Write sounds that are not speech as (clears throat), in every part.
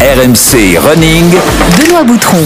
RMC Running. Benoît Boutron.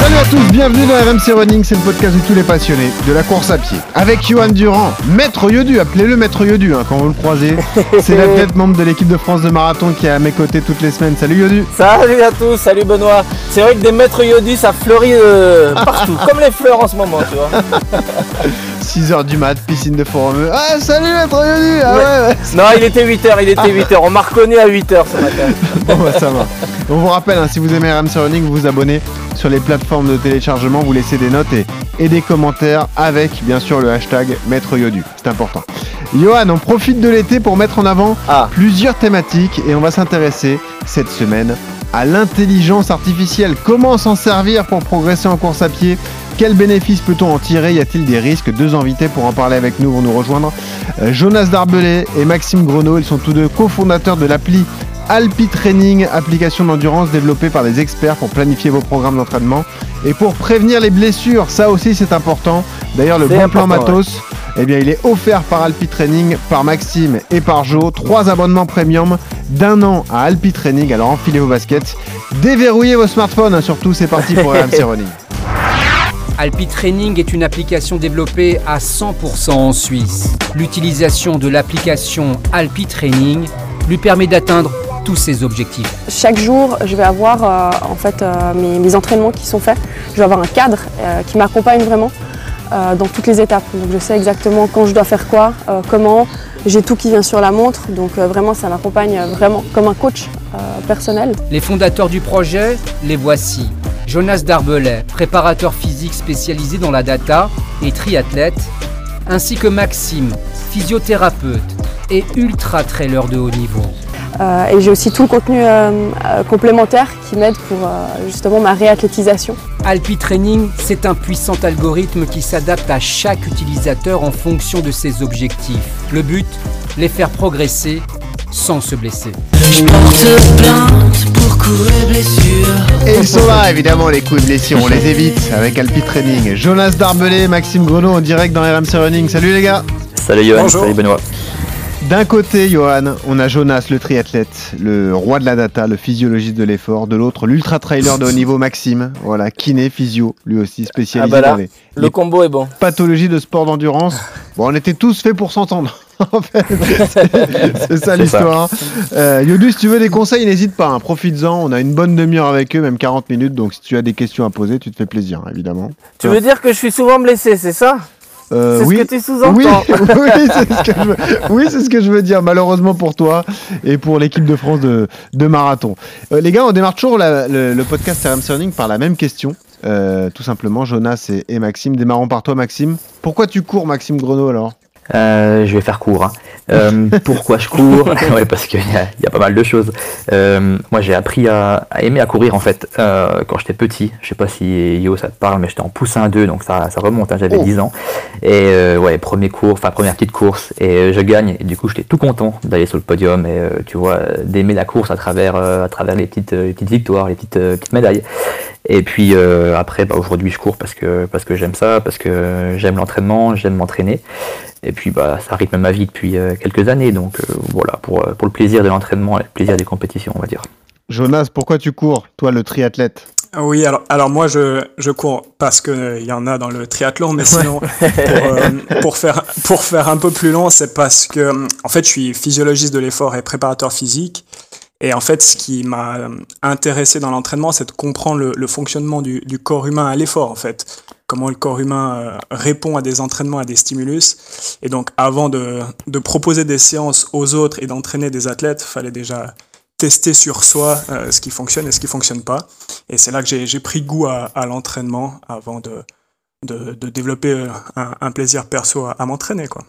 Salut à tous, bienvenue dans RMC Running, c'est le podcast de tous les passionnés de la course à pied. Avec Johan Durand, Maître Yodu, appelez-le Maître Yodu hein, quand vous le croisez. (laughs) C'est l'athlète membre de l'équipe de France de marathon qui est à mes côtés toutes les semaines. Salut Yodu. Salut à tous, salut Benoît. C'est vrai que des maîtres Yodu, ça fleurit euh, partout, (laughs) comme les fleurs en ce moment, tu vois. (laughs) 6h du mat, piscine de forum. Ah salut Maître Yodu ah, ouais, ouais. Non, il était 8h, il était 8h. On m'a reconnu à 8h ce matin. Bon bah ça va. On vous rappelle, hein, si vous aimez RMC Running, vous vous abonnez sur les plateformes de téléchargement, vous laissez des notes et, et des commentaires avec bien sûr le hashtag Maître Yodu. C'est important. Johan, on profite de l'été pour mettre en avant Ah. plusieurs thématiques et on va s'intéresser cette semaine à l'intelligence artificielle. Comment s'en servir pour progresser en course à pied? Quels bénéfices peut-on en tirer? Y a-t-il des risques? Deux invités pour en parler avec nous vont nous rejoindre. Euh, Jonas Darbelay et Maxime Grenot, ils sont tous deux cofondateurs de l'appli Alpi Training, application d'endurance développée par des experts pour planifier vos programmes d'entraînement et pour prévenir les blessures. Ça aussi, c'est important. D'ailleurs, le bon plan matos, eh bien, il est offert par Alpi Training, par Maxime et par Jo. Trois abonnements premium d'un an à Alpi Training. Alors, enfilez vos baskets, déverrouillez vos smartphones. hein, surtout, c'est parti pour (laughs) RMC Running. Alpi Training est une application développée à 100% en Suisse. L'utilisation de l'application Alpi Training lui permet d'atteindre tous ses objectifs. Chaque jour, je vais avoir euh, en fait euh, mes, mes entraînements qui sont faits. Je vais avoir un cadre euh, qui m'accompagne vraiment dans toutes les étapes. Donc je sais exactement quand je dois faire quoi, comment. J'ai tout qui vient sur la montre, donc vraiment ça m'accompagne vraiment comme un coach personnel. Les fondateurs du projet, les voici. Jonas Darbelay, préparateur physique spécialisé dans la data et triathlète, ainsi que Maxime, physiothérapeute et ultra-trailer de haut niveau. Euh, et j'ai aussi tout le contenu euh, euh, complémentaire qui m'aide pour euh, justement ma réathlétisation. Alpi Training, c'est un puissant algorithme qui s'adapte à chaque utilisateur en fonction de ses objectifs. Le but, les faire progresser sans se blesser. Et ils sont là, évidemment, les coups de blessure. On les évite avec Alpi Training. Jonas Darbelay, Maxime Grenot en direct dans RMC Running. Salut les gars. Salut Johan, Bonjour. salut Benoît. D'un côté, Johan, on a Jonas, le triathlète, le roi de la data, le physiologiste de l'effort. De l'autre, l'ultra-trailer de haut niveau, Maxime. Voilà, kiné, physio, lui aussi spécialisé Ah bah là, dans les, Le les combo est bon. pathologies de sport d'endurance. Bon, on était tous faits pour s'entendre. (laughs) en fait, (laughs) c'est- ça l'histoire. Euh, Yodu, si tu veux des conseils, n'hésite pas. hein, Profites-en. On a une bonne demi-heure avec eux, même 40 minutes. Donc, si tu as des questions à poser, tu te fais plaisir, évidemment. Tu veux dire que je suis souvent blessé, c'est ça? Euh, C'est ce oui. que tu sous-entends Oui, (laughs) oui, c'est ce, que je veux- oui, c'est ce que je veux dire, malheureusement pour toi et pour l'équipe de France de, de marathon. Euh, les gars, on démarre toujours la- le, le podcast RMC Running par la même question. Euh, tout simplement, Jonas et, et Maxime. Démarrons par toi, Maxime. Pourquoi tu cours, Maxime Grenot, alors? Euh, je vais faire court. hein. Euh, (laughs) pourquoi je cours? (laughs) Ouais, parce qu'il y, y a pas mal de choses. Euh, moi, j'ai appris à, à aimer à courir en fait quand j'étais petit. Je sais pas si Yo ça te parle, mais j'étais en poussin 2, donc ça, ça remonte. hein, J'avais Oh. 10 ans. Et ouais, premier cours, enfin première petite course, et je gagne. Et du coup, j'étais tout content d'aller sur le podium et tu vois d'aimer la course à travers à travers les petites les petites victoires, les petites petites médailles. Et puis euh, après, bah, aujourd'hui, je cours parce que parce que j'aime ça, parce que j'aime l'entraînement, j'aime m'entraîner. Et puis bah, ça rythme ma vie depuis euh, quelques années, donc euh, voilà, pour, pour le plaisir de l'entraînement et le plaisir des compétitions, on va dire. Jonas, pourquoi tu cours, toi, le triathlète? Oui, alors, alors moi je, je cours parce qu'il y en a dans le triathlon, mais sinon (laughs) pour, euh, pour, faire, pour faire un peu plus long, c'est parce que en fait je suis physiologiste de l'effort et préparateur physique. Et en fait, ce qui m'a euh, intéressé dans l'entraînement, c'est de comprendre le, le fonctionnement du, du corps humain à l'effort, en fait. Comment le corps humain euh, répond à des entraînements, à des stimulus. Et donc, avant de, de proposer des séances aux autres et d'entraîner des athlètes, fallait déjà tester sur soi euh, ce qui fonctionne et ce qui fonctionne pas. Et c'est là que j'ai j'ai pris goût à, à l'entraînement avant de, de, de développer un, un plaisir perso à, à m'entraîner. quoi.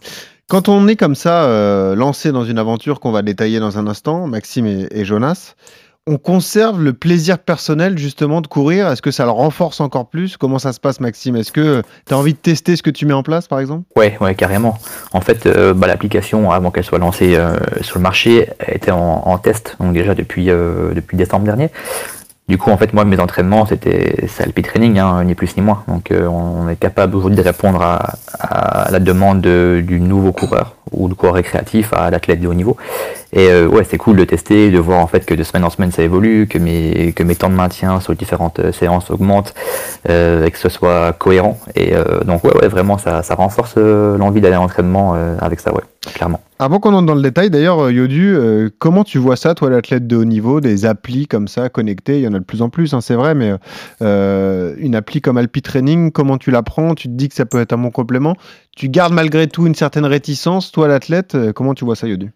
Quand on est comme ça, euh, lancé dans une aventure qu'on va détailler dans un instant, Maxime et, Jonas, on conserve le plaisir personnel justement de courir Est-ce que ça le renforce encore plus? Comment ça se passe, Maxime? Est-ce que tu as envie de tester ce que tu mets en place, par exemple? Ouais, ouais, carrément. En fait, euh, bah, l'application, avant qu'elle soit lancée euh, sur le marché, était en, test, donc déjà depuis décembre dernier. Du coup, en fait, moi, mes entraînements, c'était c'est Alpi Training, hein, ni plus ni moins. Donc, euh, on est capable aujourd'hui de répondre à, la demande de- du nouveau coureur ou du coureur récréatif à l'athlète de haut niveau. Et euh, ouais, c'est cool de tester, de voir en fait que de semaine en semaine ça évolue, que mes, que mes temps de maintien sur les différentes euh, séances augmentent, euh, et que ce soit cohérent. Et donc ouais, ouais, vraiment ça, ça renforce l'envie d'aller à l'entraînement avec ça, ouais, clairement. Avant qu'on entre dans le détail, d'ailleurs, Yodu, comment tu vois ça, toi, l'athlète de haut niveau, des applis comme ça connectées? Il y en a de plus en plus, hein, c'est vrai, mais une appli comme Alpi Training, comment tu la prends? Tu te dis que ça peut être un bon complément Tu gardes malgré tout une certaine réticence, toi, l'athlète Comment tu vois ça, Yodu?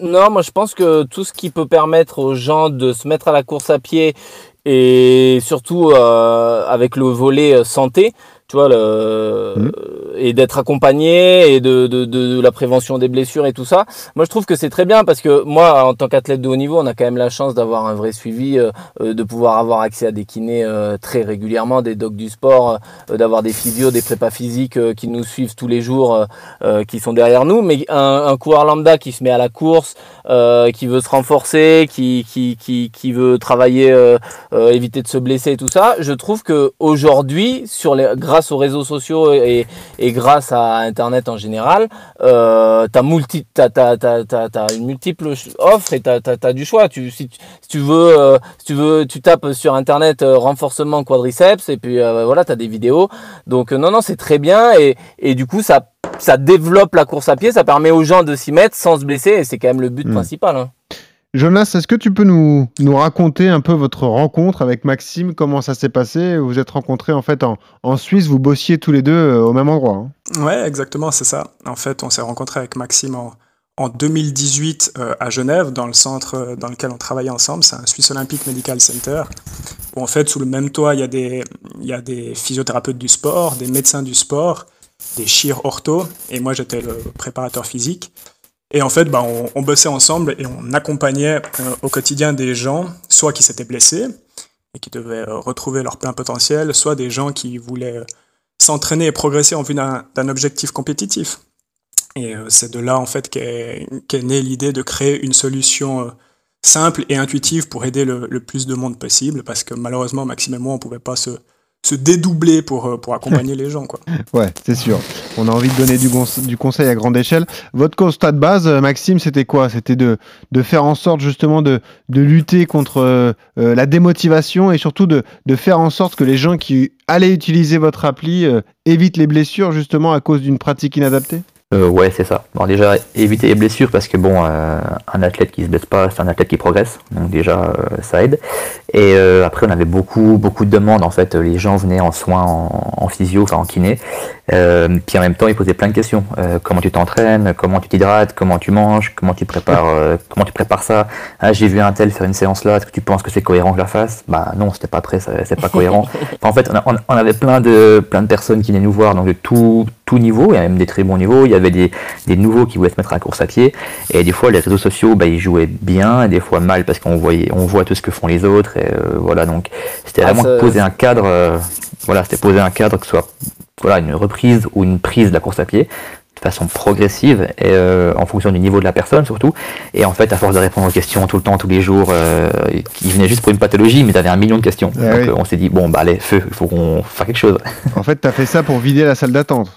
Non, moi je pense que tout ce qui peut permettre aux gens de se mettre à la course à pied et surtout euh, avec le volet euh, santé, tu vois, le, mmh. et d'être accompagné et de, de, de, la prévention des blessures et tout ça. Moi, je trouve que c'est très bien parce que moi, en tant qu'athlète de haut niveau, on a quand même la chance d'avoir un vrai suivi, euh, euh, de pouvoir avoir accès à des kinés euh, très régulièrement, des docs du sport, d'avoir des physios, des prépas physiques qui nous suivent tous les jours, qui sont derrière nous. Mais un, un, coureur lambda qui se met à la course, qui veut se renforcer, qui, qui, qui, qui veut travailler, éviter de se blesser et tout ça, je trouve que aujourd'hui, sur les, grâce aux réseaux sociaux et, grâce à Internet en général, euh, tu as, multi, une multiple offre et tu as, du choix. Tu, si, tu veux, euh, si tu veux, tu tapes sur Internet euh, renforcement quadriceps et puis euh, voilà, tu as des vidéos. Donc non, non, c'est très bien et, et du coup, ça, ça développe la course à pied, ça permet aux gens de s'y mettre sans se blesser et c'est quand même le but hmm. principal. Hein. Jonas, est-ce que tu peux nous, nous raconter un peu votre rencontre avec Maxime? Comment ça s'est passé? Vous êtes rencontrés en fait en, en Suisse, vous bossiez tous les deux euh, au même endroit. Hein ouais, exactement, c'est ça. En fait, on s'est rencontrés avec Maxime en, en 2018 euh, à Genève, dans le centre euh, dans lequel on travaillait ensemble. C'est un Swiss Olympic Medical Center. Où en fait, sous le même toit, il y, a des, il y a des physiothérapeutes du sport, des médecins du sport, des chir ortho, et moi j'étais le préparateur physique. Et en fait, bah, on, bossait ensemble et on accompagnait euh, au quotidien des gens, soit qui s'étaient blessés et qui devaient euh, retrouver leur plein potentiel, soit des gens qui voulaient euh, s'entraîner et progresser en vue d'un objectif compétitif. Et c'est de là, en fait, qu'est qu née l'idée de créer une solution simple et intuitive pour aider le, le, plus de monde possible, parce que malheureusement, Maxime et moi, on pouvait pas se, se dédoubler pour, euh, pour accompagner les gens. Quoi. (laughs) Ouais, c'est sûr. On a envie de donner du, conseil à grande échelle. Votre constat de base, euh, Maxime, c'était quoi? C'était de, de faire en sorte justement de, de lutter contre euh, la démotivation et surtout de, de faire en sorte que les gens qui allaient utiliser votre appli évitent les blessures justement à cause d'une pratique inadaptée? Euh, ouais, c'est ça. Bon, déjà, éviter les blessures parce que bon, euh, un athlète qui se blesse pas, c'est un athlète qui progresse, donc déjà euh, ça aide. Et euh, après, on avait beaucoup, beaucoup de demandes en fait. Les gens venaient en soins en, en physio, enfin en kiné, puis en même temps, ils posaient plein de questions. comment tu t'entraînes, comment tu t'hydrates, comment tu manges, comment tu prépares, comment tu prépares ça? Ah, j'ai vu un tel faire une séance là. Est-ce que tu penses que c'est cohérent que je la fasse? Bah non, c'était pas prêt, c'est pas cohérent. (laughs) Enfin, en fait, on, on, avait plein de, plein de personnes qui venaient nous voir, donc de tout, tout niveau. Il y a même des très bons niveaux. Il y avait des, des, nouveaux qui voulaient se mettre à la course à pied. Et des fois, les réseaux sociaux, bah, ils jouaient bien, et des fois mal parce qu'on voyait, on voit tout ce que font les autres. Et euh, voilà, donc c'était ah, vraiment poser un cadre. Euh, voilà, c'était poser un cadre que ce soit voilà une reprise ou une prise de la course à pied de façon progressive et euh, en fonction du niveau de la personne surtout. Et en fait, à force de répondre aux questions tout le temps, tous les jours, euh, qui venaient juste pour une pathologie, mais tu avais un million de questions. Ah donc on s'est dit, bon, bah allez, feu, il faut qu'on fasse quelque chose. En fait, tu as fait ça pour vider la salle d'attente.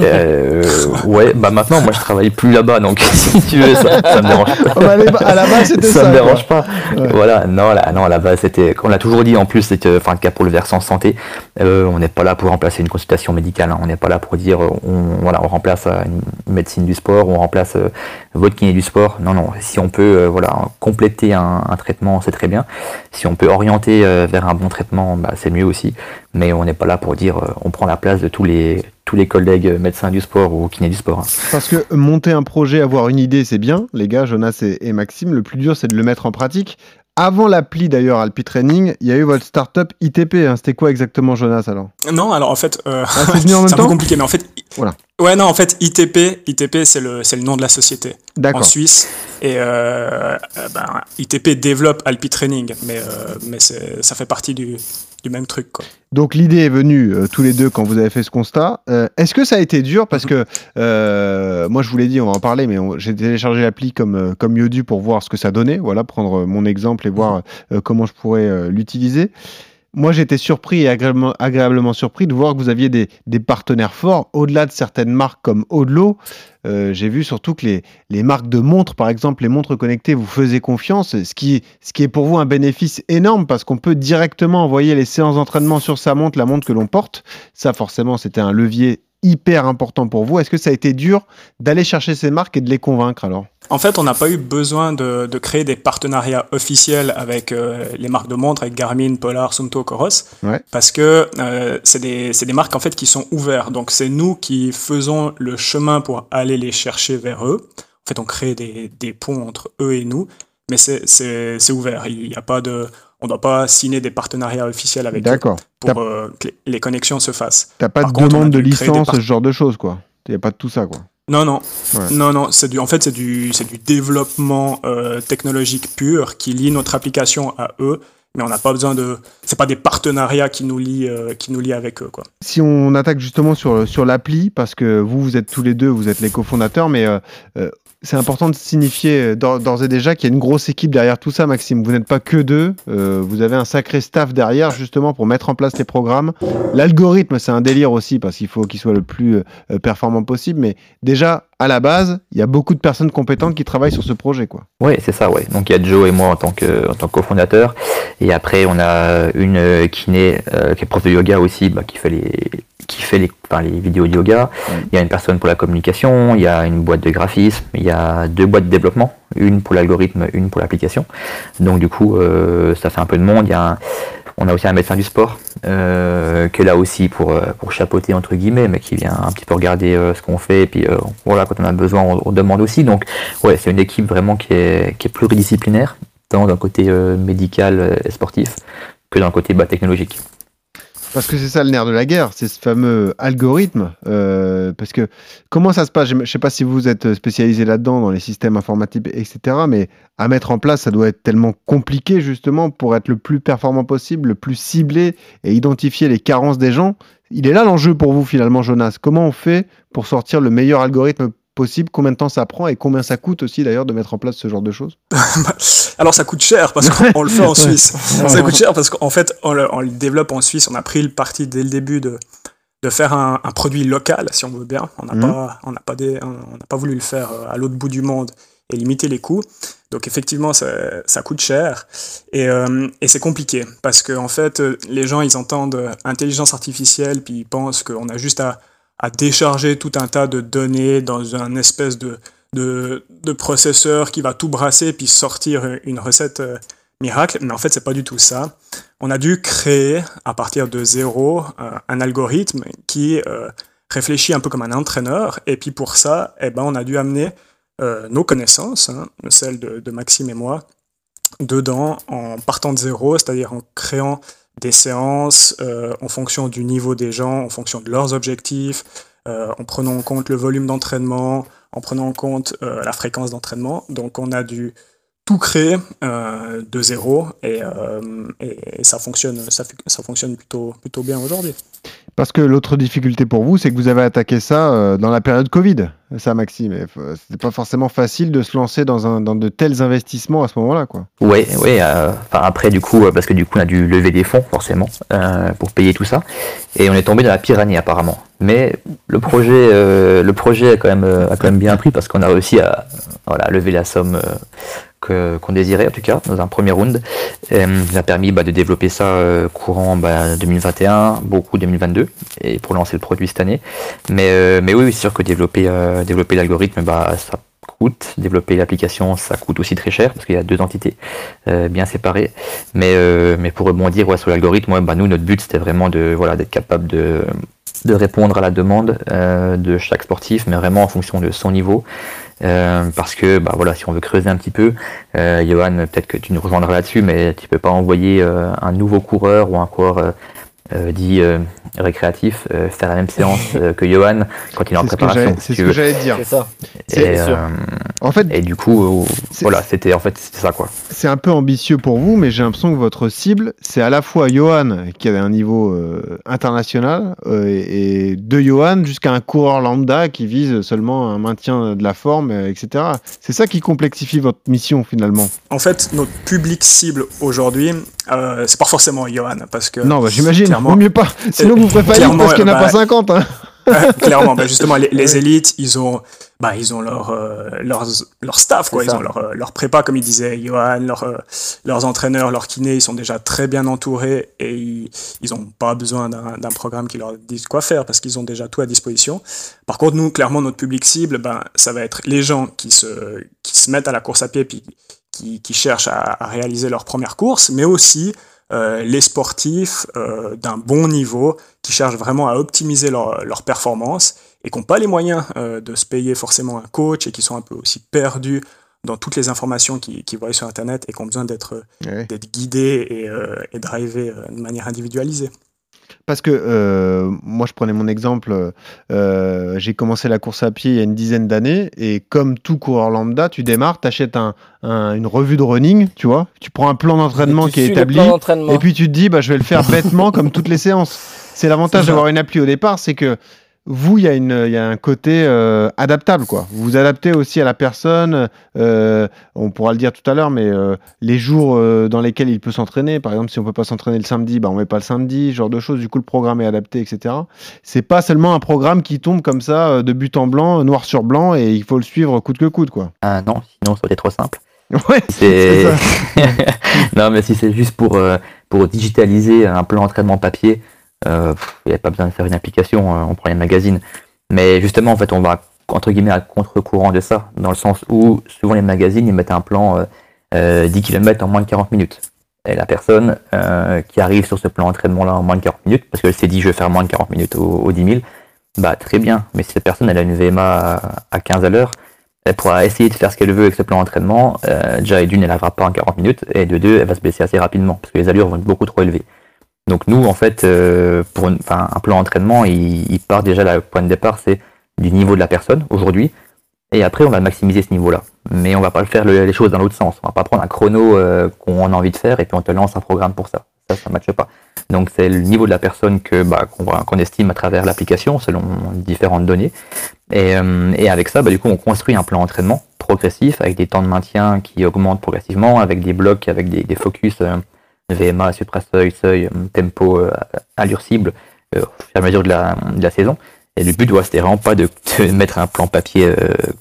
Euh, ouais, bah maintenant, moi je travaille plus là-bas, donc (laughs) si tu veux, ça, ça me dérange pas. Oh, bah, à la base, c'était ça. Ça me dérange pas. Voilà, non, là, non, à la base, c'était, on l'a toujours dit en plus, c'était, enfin, le cas pour le versant santé, euh, on n'est pas là pour remplacer une consultation médicale, hein. on n'est pas là pour dire, on, voilà, on remplace euh, une médecine du sport, on remplace euh, votre kiné du sport. Non, non, si on peut, euh, voilà, compléter un, un traitement, c'est très bien. Si on peut orienter vers un bon traitement, bah, c'est mieux aussi. Mais on n'est pas là pour dire, on prend la place de tous les tous les collègues médecins du sport ou kinés du sport. Hein. Parce que monter un projet, avoir une idée, c'est bien, les gars, Jonas et, Maxime. Le plus dur, c'est de le mettre en pratique. Avant l'appli d'ailleurs Alpi Training, il y a eu votre startup ITP. Hein. C'était quoi exactement, Jonas alors? Non, alors en fait, euh, ah, c'est (laughs) un peu compliqué, mais en fait, voilà. Ouais, non, en fait, ITP, ITP, c'est le, c'est le nom de la société en Suisse. Et euh, euh ben, ITP développe Alpi Training, mais, euh, mais ça fait partie du, du même truc. Quoi. Donc l'idée est venue euh, tous les deux quand vous avez fait ce constat. Euh, est-ce que ça a été dur? Parce que euh, moi je vous l'ai dit, on va en parler, mais j'ai téléchargé l'appli comme, comme Yodu pour voir ce que ça donnait. Voilà, prendre mon exemple et voir comment je pourrais l'utiliser. Moi j'étais surpris et agréablement, surpris de voir que vous aviez des, partenaires forts au-delà de certaines marques comme Odlo. Euh, j'ai vu surtout que les, marques de montres, par exemple les montres connectées, vous faisaient confiance, ce qui, ce qui est pour vous un bénéfice énorme parce qu'on peut directement envoyer les séances d'entraînement sur sa montre, la montre que l'on porte. Ça forcément c'était un levier hyper important pour vous. Est-ce que ça a été dur d'aller chercher ces marques et de les convaincre alors? En fait, on n'a pas eu besoin de, créer des partenariats officiels avec euh, les marques de montres, avec Garmin, Polar, Sunto, Coros, parce que euh, c'est des, des, marques en fait qui sont ouvertes. Donc c'est nous qui faisons le chemin pour aller les chercher vers eux. En fait, on crée des, des ponts entre eux et nous, mais c'est ouvert. Il n'y a pas de on ne doit pas signer des partenariats officiels avec eux pour euh, que les connexions se fassent. T'as pas de demande de licence, ce genre de choses, quoi. Il n'y a pas de tout ça, quoi. Non, non, non, non. C'est du, en fait, c'est du, c'est du développement euh, technologique pur qui lie notre application à eux mais on n'a pas besoin de c'est pas des partenariats qui nous lient euh, qui nous lient avec eux quoi. Si on attaque justement sur sur l'appli parce que vous vous êtes tous les deux vous êtes les cofondateurs mais c'est important de signifier euh, d'ores et déjà qu'il y a une grosse équipe derrière tout ça, Maxime. Vous n'êtes pas que deux, euh, vous avez un sacré staff derrière justement pour mettre en place les programmes. L'algorithme, c'est un délire aussi parce qu'il faut qu'il soit le plus euh, performant possible. Mais déjà, à la base, il y a beaucoup de personnes compétentes qui travaillent sur ce projet. quoi. Oui, c'est ça, ouais. Donc il y a Joe et moi en tant que, en tant que cofondateur. Et après, on a une kiné qui est prof de yoga aussi, bah, qui fait les, qui fait les, les vidéos de yoga, il y a une personne pour la communication, il y a une boîte de graphisme, il y a deux boîtes de développement, une pour l'algorithme, une pour l'application. Donc du coup, euh, ça fait un peu de monde. Il y a on a aussi un médecin du sport euh, qui là aussi pour, euh, pour chapeauter entre guillemets, mais qui vient un petit peu regarder ce qu'on fait. Et puis voilà, quand on a besoin, on, demande aussi. Donc ouais, c'est une équipe vraiment qui est, qui est pluridisciplinaire, tant d'un côté médical et sportif que d'un côté bah, technologique. Parce que c'est ça le nerf de la guerre, c'est ce fameux algorithme. Euh, parce que comment ça se passe Je ne sais pas si vous êtes spécialisé là-dedans, dans les systèmes informatiques, etc. Mais à mettre en place, ça doit être tellement compliqué justement pour être le plus performant possible, le plus ciblé et identifier les carences des gens. Il est là l'enjeu pour vous finalement, Jonas. Comment on fait pour sortir le meilleur algorithme possible Combien de temps ça prend et combien ça coûte aussi d'ailleurs de mettre en place ce genre de choses (laughs) Alors ça coûte cher parce qu'on le fait en Suisse. ça coûte cher parce qu'en fait on le, développe en Suisse. On a pris le parti dès le début de, de faire un, produit local si on veut bien. On n'a mhm. pas, on pas, on pas voulu le faire euh, à l'autre bout du monde et limiter les coûts. Donc effectivement, ça, ça coûte cher et, euh, et c'est compliqué parce que en fait, les gens ils entendent intelligence artificielle puis ils pensent qu'on a juste à à décharger tout un tas de données dans un espèce de, de, processeur qui va tout brasser puis sortir une recette euh, miracle. Mais en fait, c'est pas du tout ça. On a dû créer à partir de zéro euh, un algorithme qui euh, réfléchit un peu comme un entraîneur. Et puis pour ça, eh ben, on a dû amener nos connaissances, hein, celles de, de Maxime et moi, dedans en partant de zéro, c'est-à-dire en créant des séances euh, en fonction du niveau des gens, en fonction de leurs objectifs, euh, en prenant en compte le volume d'entraînement, en prenant en compte euh, la fréquence d'entraînement. Donc on a dû tout créer de zéro et, et, ça fonctionne, ça, ça fonctionne plutôt, plutôt bien aujourd'hui. Parce que l'autre difficulté pour vous, c'est que vous avez attaqué ça euh, dans la période Covid, ça Maxime. C'était pas forcément facile de se lancer dans, un, dans de tels investissements à ce moment-là, quoi. Oui, oui. Euh, après, du coup, euh, parce que du coup, on a dû lever des fonds, forcément, pour payer tout ça. Et on est tombé dans la pire année, apparemment. Mais le projet, le projet a, quand même, a quand même bien pris parce qu'on a réussi à voilà, lever la somme qu'on désirait en tout cas dans un premier round. Euh, ça a permis bah, de développer ça euh, courant bah, 2021, beaucoup 2022 et pour lancer le produit cette année. Mais, euh, mais oui, c'est sûr que développer, euh, développer l'algorithme, bah, ça coûte. Développer l'application, ça coûte aussi très cher parce qu'il y a deux entités bien séparées. Mais, mais pour rebondir ouais, sur l'algorithme, bah, nous notre but c'était vraiment de voilà d'être capable de de répondre à la demande de chaque sportif, mais vraiment en fonction de son niveau euh, parce que bah voilà, si on veut creuser un petit peu, euh, Johan, peut-être que tu nous rejoindras là-dessus, mais tu peux pas envoyer euh, un nouveau coureur ou un coureur dit récréatif, faire la même séance que Johan quand il est en préparation. C'est ce que j'allais dire. C'est ça. Et, en fait, et du coup, voilà, c'était en fait ça quoi. C'est un peu ambitieux pour vous, mais j'ai l'impression que votre cible, c'est à la fois Johan qui a un niveau international et, de Johan jusqu'à un coureur lambda qui vise seulement un maintien de la forme, etc. C'est ça qui complexifie votre mission finalement. En fait, notre public cible aujourd'hui, euh, c'est pas forcément Johan, parce que. Non, bah, j'imagine, vaut mieux pas. (laughs) Sinon, vous ferez faillite parce qu'il n'y en a pas 50. Bah, hein. (laughs) clairement, bah, justement, les, élites, ils ont, bah, ils ont leur, euh, leur, leur staff, quoi. Ils ont leur, euh, leur prépa, comme il disait Johan, leur, leurs entraîneurs, leurs kinés, ils sont déjà très bien entourés et ils, ils ont pas besoin d'un programme qui leur dise quoi faire parce qu'ils ont déjà tout à disposition. Par contre, nous, clairement, notre public cible, ben, ça va être les gens qui se, qui se mettent à la course à pied puis qui, cherchent à, réaliser leur première course, mais aussi euh, les sportifs euh, d'un bon niveau qui cherchent vraiment à optimiser leur, leur performance et qui n'ont pas les moyens euh, de se payer forcément un coach et qui sont un peu aussi perdus dans toutes les informations qu'ils voient sur Internet et qui ont besoin d'être guidés et, et drivés de manière individualisée. Parce que euh, moi, je prenais mon exemple, euh, j'ai commencé la course à pied il y a une dizaine d'années, et comme tout coureur lambda, tu démarres, tu achètes un, une revue de running, tu vois, tu prends un plan d'entraînement qui est établi, et puis tu te dis, bah, je vais le faire bêtement comme toutes les séances. C'est l'avantage d'avoir une appli au départ, c'est que vous, il y, y a un côté euh, adaptable, quoi. Vous vous adaptez aussi à la personne. Euh, on pourra le dire tout à l'heure, mais euh, les jours dans lesquels il peut s'entraîner, par exemple, si on peut pas s'entraîner le samedi, bah, on met pas le samedi, genre de choses. Du coup, le programme est adapté, etc. C'est pas seulement un programme qui tombe comme ça de but en blanc, noir sur blanc, et il faut le suivre coûte que coûte, quoi. Ah non, sinon ça été trop simple. (laughs) Ouais, c'est (laughs) non, mais si c'est juste pour, pour digitaliser un plan d'entraînement papier, euh, il n'y a pas besoin de faire une application, euh, on prend les magazines. Mais justement, en fait, on va entre guillemets à contre-courant de ça, dans le sens où souvent les magazines ils mettent un plan euh, 10 km en moins de 40 minutes. Et la personne euh, qui arrive sur ce plan d'entraînement-là en moins de 40 minutes, parce qu'elle s'est dit je vais faire moins de 40 minutes au, 10 000, bah très bien. Mais si cette personne elle a une VMA à, 15 à l'heure, elle pourra essayer de faire ce qu'elle veut avec ce plan d'entraînement. déjà, d'une, elle n'arrivera pas en 40 minutes, et de deux, elle va se baisser assez rapidement, parce que les allures vont être beaucoup trop élevées. Donc nous, en fait, euh, pour un plan d'entraînement, il, part déjà, le point de départ, c'est du niveau de la personne aujourd'hui. Et après, on va maximiser ce niveau-là. Mais on va pas faire les choses dans l'autre sens. On va pas prendre un chrono euh, qu'on a envie de faire et puis on te lance un programme pour ça. Ça, ça ne matche pas. Donc c'est le niveau de la personne que bah, qu'on estime à travers l'application selon différentes données. Et, euh, avec ça, bah, du coup, on construit un plan d'entraînement progressif avec des temps de maintien qui augmentent progressivement, avec des blocs, avec des, focus. VMA, supra-seuil, seuil, euh, tempo, euh, allure cible, euh, au fur et à mesure de la, saison. Et le but, c'était vraiment pas de, mettre un plan papier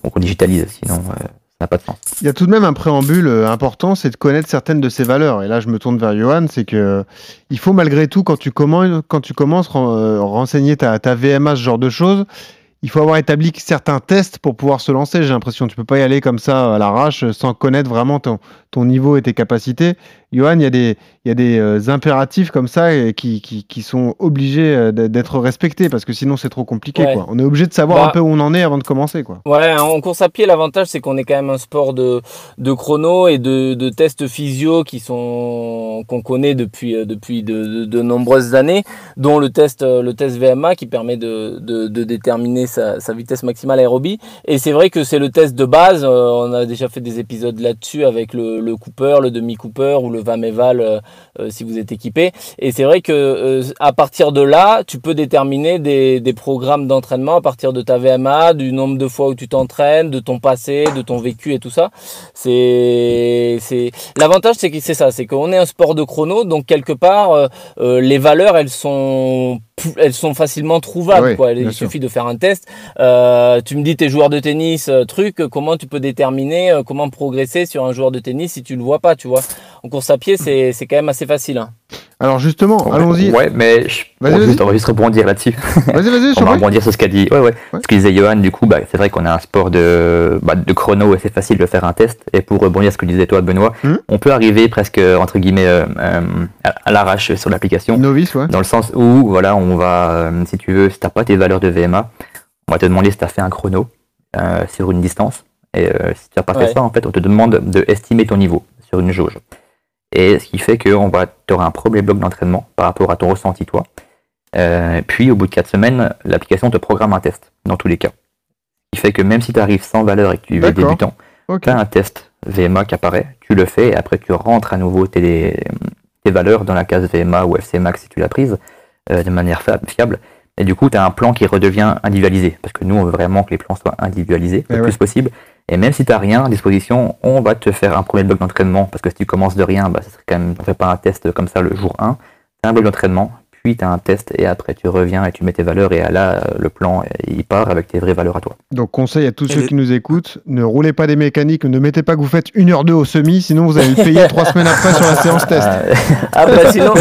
qu'on digitalise, sinon ça n'a pas de sens. Il y a tout de même un préambule important, c'est de connaître certaines de ces valeurs. Et là, je me tourne vers Johan, c'est que il faut malgré tout, quand tu commences, quand renseigner ta, ta VMA, ce genre de choses, il faut avoir établi certains tests pour pouvoir se lancer. J'ai l'impression, tu peux pas y aller comme ça à l'arrache sans connaître vraiment ton, ton niveau et tes capacités. Johan, il y a des, il y a des euh, impératifs comme ça qui, qui, qui, sont obligés euh, d'être respectés parce que sinon c'est trop compliqué. Quoi. On est obligé de savoir bah un peu où on en est avant de commencer. Quoi. Ouais, en course à pied, l'avantage c'est qu'on est quand même un sport de, de chrono et de, de tests physio qui sont qu'on connaît depuis, euh, depuis de, de, nombreuses années, dont le test, le test VMA qui permet de, de, de déterminer sa, sa, vitesse maximale aérobie. Et c'est vrai que c'est le test de base. On a déjà fait des épisodes là-dessus avec le le, Cooper, le demi-Cooper ou le Vameval euh, euh, si vous êtes équipé. Et c'est vrai que euh, à partir de là, tu peux déterminer des, programmes d'entraînement à partir de ta VMA, du nombre de fois où tu t'entraînes, de ton passé, de ton vécu et tout ça. C'est l'avantage, c'est que c'est ça, c'est qu'on est un sport de chrono, donc quelque part les valeurs elles sont elles sont facilement trouvables. quoi. Il suffit de faire un test. Euh, tu me dis tes joueurs de tennis, euh, truc, comment tu peux déterminer euh, comment progresser sur un joueur de tennis si tu le vois pas, tu vois? En course à pied, c'est quand même assez facile. Hein. Alors justement, allons-y. Ouais, mais je... on, va juste, rebondir là-dessus. Vas-y, vas-y. (laughs) on va rebondir sur ce qu'a dit. Ouais, ouais. Ce qu'il disait Johan, du coup, bah, c'est vrai qu'on a un sport de, bah, de chrono et c'est facile de faire un test. Et pour rebondir sur ce que disais toi, Benoît, hmm on peut arriver presque entre guillemets euh, euh, à, l'arrache sur l'application. Novice, ouais. Dans le sens où, voilà, on va, euh, si tu veux, si t'as pas tes valeurs de VMA, on va te demander si tu as fait un chrono sur une distance. Et si tu n'as pas fait ça, en fait, on te demande de estimer ton niveau sur une jauge. Et ce qui fait que on va, tu auras un premier bloc d'entraînement par rapport à ton ressenti, toi. Euh, puis, au bout de 4 semaines, l'application te programme un test, dans tous les cas. Ce qui fait que même si tu arrives sans valeur et que tu es débutant, tu as un test VMA qui apparaît, tu le fais et après tu rentres à nouveau tes, tes valeurs dans la case VMA ou FC Max si tu l'as prise euh, de manière fiable. Et du coup, tu as un plan qui redevient individualisé parce que nous, on veut vraiment que les plans soient individualisés Eh le ouais. plus possible. Et même si tu n'as rien à disposition, on va te faire un premier bloc d'entraînement parce que si tu commences de rien, bah, ça serait quand même, on fait pas un test comme ça le jour 1. Tu as un bloc d'entraînement, puis tu as un test et après tu reviens et tu mets tes valeurs et là, euh, le plan, il part avec tes vraies valeurs à toi. Donc conseil à tous Et ceux qui nous écoutent, ne roulez pas des mécaniques, ne mettez pas que vous faites une heure deux au semi, sinon vous allez le payer trois (laughs) semaines après sur la séance test. Euh, Ah bah sinon,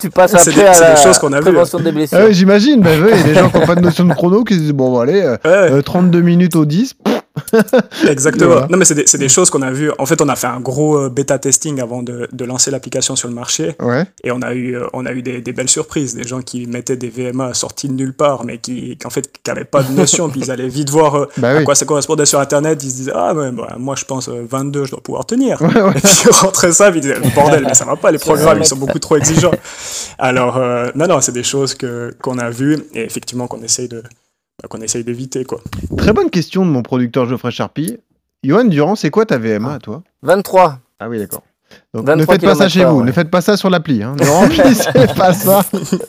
tu passes après des- à la des choses qu'on a vues. prévention des blessures. Ah oui, j'imagine, bah, ouais, il y a des gens qui n'ont pas de notion de chrono qui se disent bon, bon, allez, euh, ouais, euh, 32 minutes au 10. pff, (laughs) Exactement. Voilà. Non, mais c'est des, c'est des choses qu'on a vues. En fait, on a fait un gros euh, bêta testing avant de, de lancer l'application sur le marché. Ouais. Et on a eu, euh, on a eu des, des belles surprises. Des gens qui mettaient des VMA sortis de nulle part, mais qui, qui en fait, qui n'avaient pas de notion. puis ils allaient vite voir euh, Bah à oui. quoi ça correspondait sur Internet. Ils se disaient, ah, ouais, bah, moi, je pense euh, 22, je dois pouvoir tenir. Ouais, ouais. Et puis ils rentraient ça, puis ils disaient, bordel, mais ça va pas, les programmes, ils sont beaucoup trop exigeants. Alors, euh, non, non, c'est des choses que, qu'on a vues et effectivement qu'on essaye de, qu'on essaye d'éviter, quoi. Très bonne question de mon producteur Geoffrey Charpie. Johan Durand, c'est quoi ta VMA, toi? 23. Ah oui, d'accord. Donc 23 ne faites pas ça chez vous, ne faites pas ça sur l'appli. Hein. Ne remplissez (laughs) pas ça,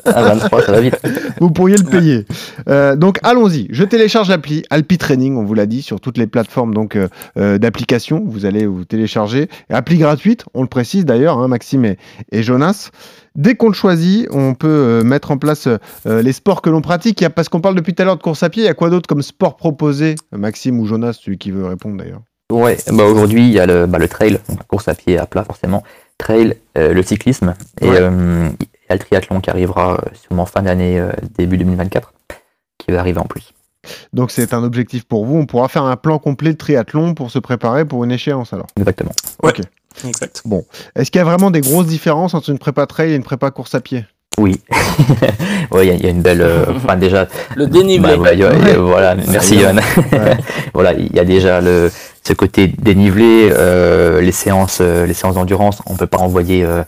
à 23, ça va vite. vous pourriez le payer. Euh, donc allons-y, je télécharge l'appli Alpi Training, on vous l'a dit, sur toutes les plateformes donc euh, euh, d'application. Vous allez vous télécharger. Appli gratuite, on le précise d'ailleurs, hein, Maxime et, et Jonas. Dès qu'on le choisit, on peut mettre en place euh, les sports que l'on pratique. Parce qu'on parle depuis tout à l'heure de course à pied, il y a quoi d'autre comme sport proposé Maxime ou Jonas, celui qui veut répondre d'ailleurs? Ouais, bah aujourd'hui il y a le, bah, le trail, donc la course à pied à plat forcément, trail, euh, le cyclisme et Ouais. euh, il y a le triathlon qui arrivera euh, sûrement fin d'année, euh, début 2024, qui va arriver en plus. Donc c'est un objectif pour vous. On pourra faire un plan complet de triathlon pour se préparer pour une échéance alors. Exactement. Exact. Est-ce qu'il y a vraiment des grosses différences entre une prépa trail et une prépa course à pied? Oui. (laughs) ouais, il y, a- il y a une belle. euh, (laughs) Enfin déjà. Le dénivelé. bah, ouais, a- voilà, merci Yann. Ouais. (laughs) voilà, il y a déjà le ce côté dénivelé, euh, les séances, euh, les séances d'endurance. On peut pas envoyer euh,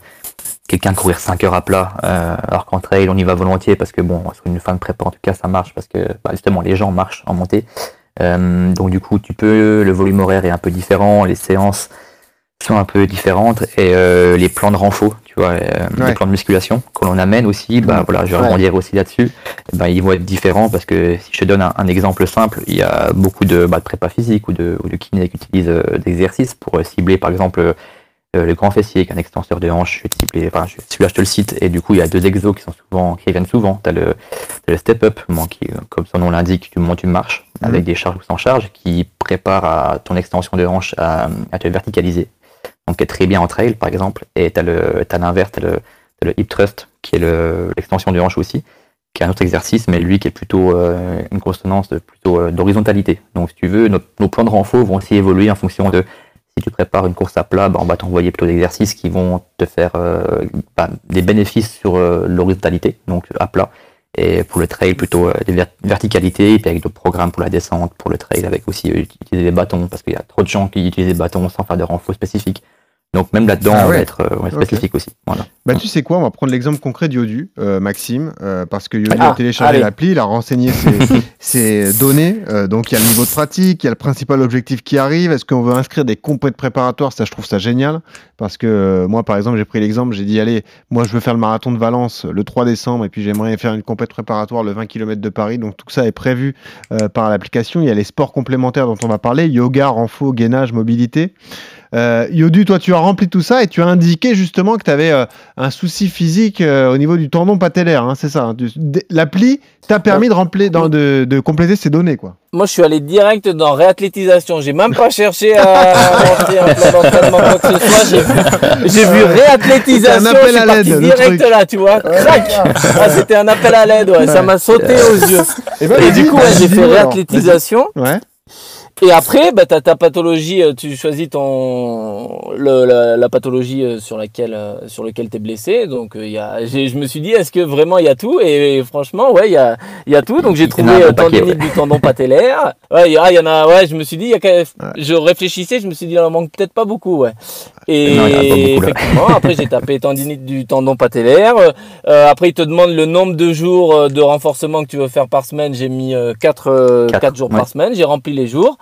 quelqu'un courir 5 heures à plat, alors qu'en trail on y va volontiers parce que bon, sur une fin de prépa en tout cas ça marche parce que bah, justement les gens marchent en montée. Donc du coup tu peux, le volume horaire est un peu différent, les séances un peu différentes et euh, les plans de renfort, tu vois, euh, Ouais. les plans de musculation que l'on amène aussi, bah voilà, je vais Ouais. rebondir aussi là-dessus. Ben, ils vont être différents parce que si je te donne un, un exemple simple, il y a beaucoup de, bah, de prépa physique ou de, ou de kiné qui utilisent euh, d'exercices pour euh, cibler par exemple le grand fessier avec un extenseur de hanche, je vais te cibler, enfin, je- celui-là je te le cite, et du coup il y a deux exos qui sont souvent, qui reviennent souvent. Tu as le, t'as le step up, bon, qui, euh, comme son nom l'indique, tu montes une marche Mhm. avec des charges ou sans charge, qui prépare à ton extension de hanche à, à te verticaliser. Donc est très bien en trail par exemple, et tu as le, l'inverse, tu le, t'as le hip thrust qui est le- l'extension de hanche aussi, qui est un autre exercice, mais lui qui est plutôt euh, une consonance plutôt euh, d'horizontalité. Donc si tu veux, nos, plans de renfort vont aussi évoluer en fonction de si tu prépares une course à plat, bah, on va t'envoyer plutôt des exercices qui vont te faire euh, bah, des bénéfices sur l'horizontalité, donc à plat. Et pour le trail, plutôt des ver- verticalités, et puis avec d'autres programmes pour la descente, pour le trail, avec aussi utiliser des bâtons, parce qu'il y a trop de gens qui utilisent des bâtons sans faire de renfort spécifique. Donc même là-dedans, Ah on ouais. va être euh, spécifique aussi. Voilà. Bah tu sais quoi, on va prendre l'exemple concret d'Yodu, euh, Maxime, euh, parce que Yodu Ah, a téléchargé l'appli, il a renseigné ses, (laughs) ses données, euh, donc il y a le niveau de pratique, il y a le principal objectif qui arrive, est-ce qu'on veut inscrire des compètes préparatoires, ça je trouve ça génial, parce que euh, moi par exemple j'ai pris l'exemple, j'ai dit allez, moi je veux faire le marathon de Valence le 3 décembre, et puis j'aimerais faire une compète préparatoire le 20 km de Paris, donc tout ça est prévu euh, par l'application, il y a les sports complémentaires dont on va parler, yoga, renfo, gainage, mobilité. Euh, Yodu, toi, tu as rempli tout ça et tu as indiqué justement que tu avais euh, un souci physique euh, au niveau du tendon patellaire, hein, c'est ça. hein. L'appli t'a permis de, remplir, dans- de, de compléter ces données, quoi. Moi, je suis allé direct dans réathlétisation. J'ai même pas cherché à (laughs) inventer un plan d'entraînement quoi que ce soit. J'ai vu, vu réathlétisation. C'était un appel je suis à parti direct truc. là, tu vois. Crac. Ah, c'était un appel à l'aide, ouais. Ça m'a sauté aux yeux. ben, Et vas-y, du coup, ouais, j'ai fait réathlétisation. Ouais. Et après, bah, t'as ta pathologie, euh, tu choisis ton le, la, la pathologie euh, sur laquelle euh, sur lequel t'es blessé. Donc il y a, je me suis dit, est-ce que vraiment il y a tout? Et, franchement, ouais, il y a il y a tout. Donc j'ai trouvé euh, tendinite du tendon patellaire. Ouais, il y, ah, en a. Ouais, je me suis dit, il y a quand même- je réfléchissais, je me suis dit, il en manque peut-être pas beaucoup. Ouais. Et Non, effectivement, après j'ai tapé tendinite du tendon patellaire. Euh, après, il te demande le nombre de jours euh, de renforcement que tu veux faire par semaine. J'ai mis 4 Quatre, jours ouais. par semaine. J'ai rempli les jours.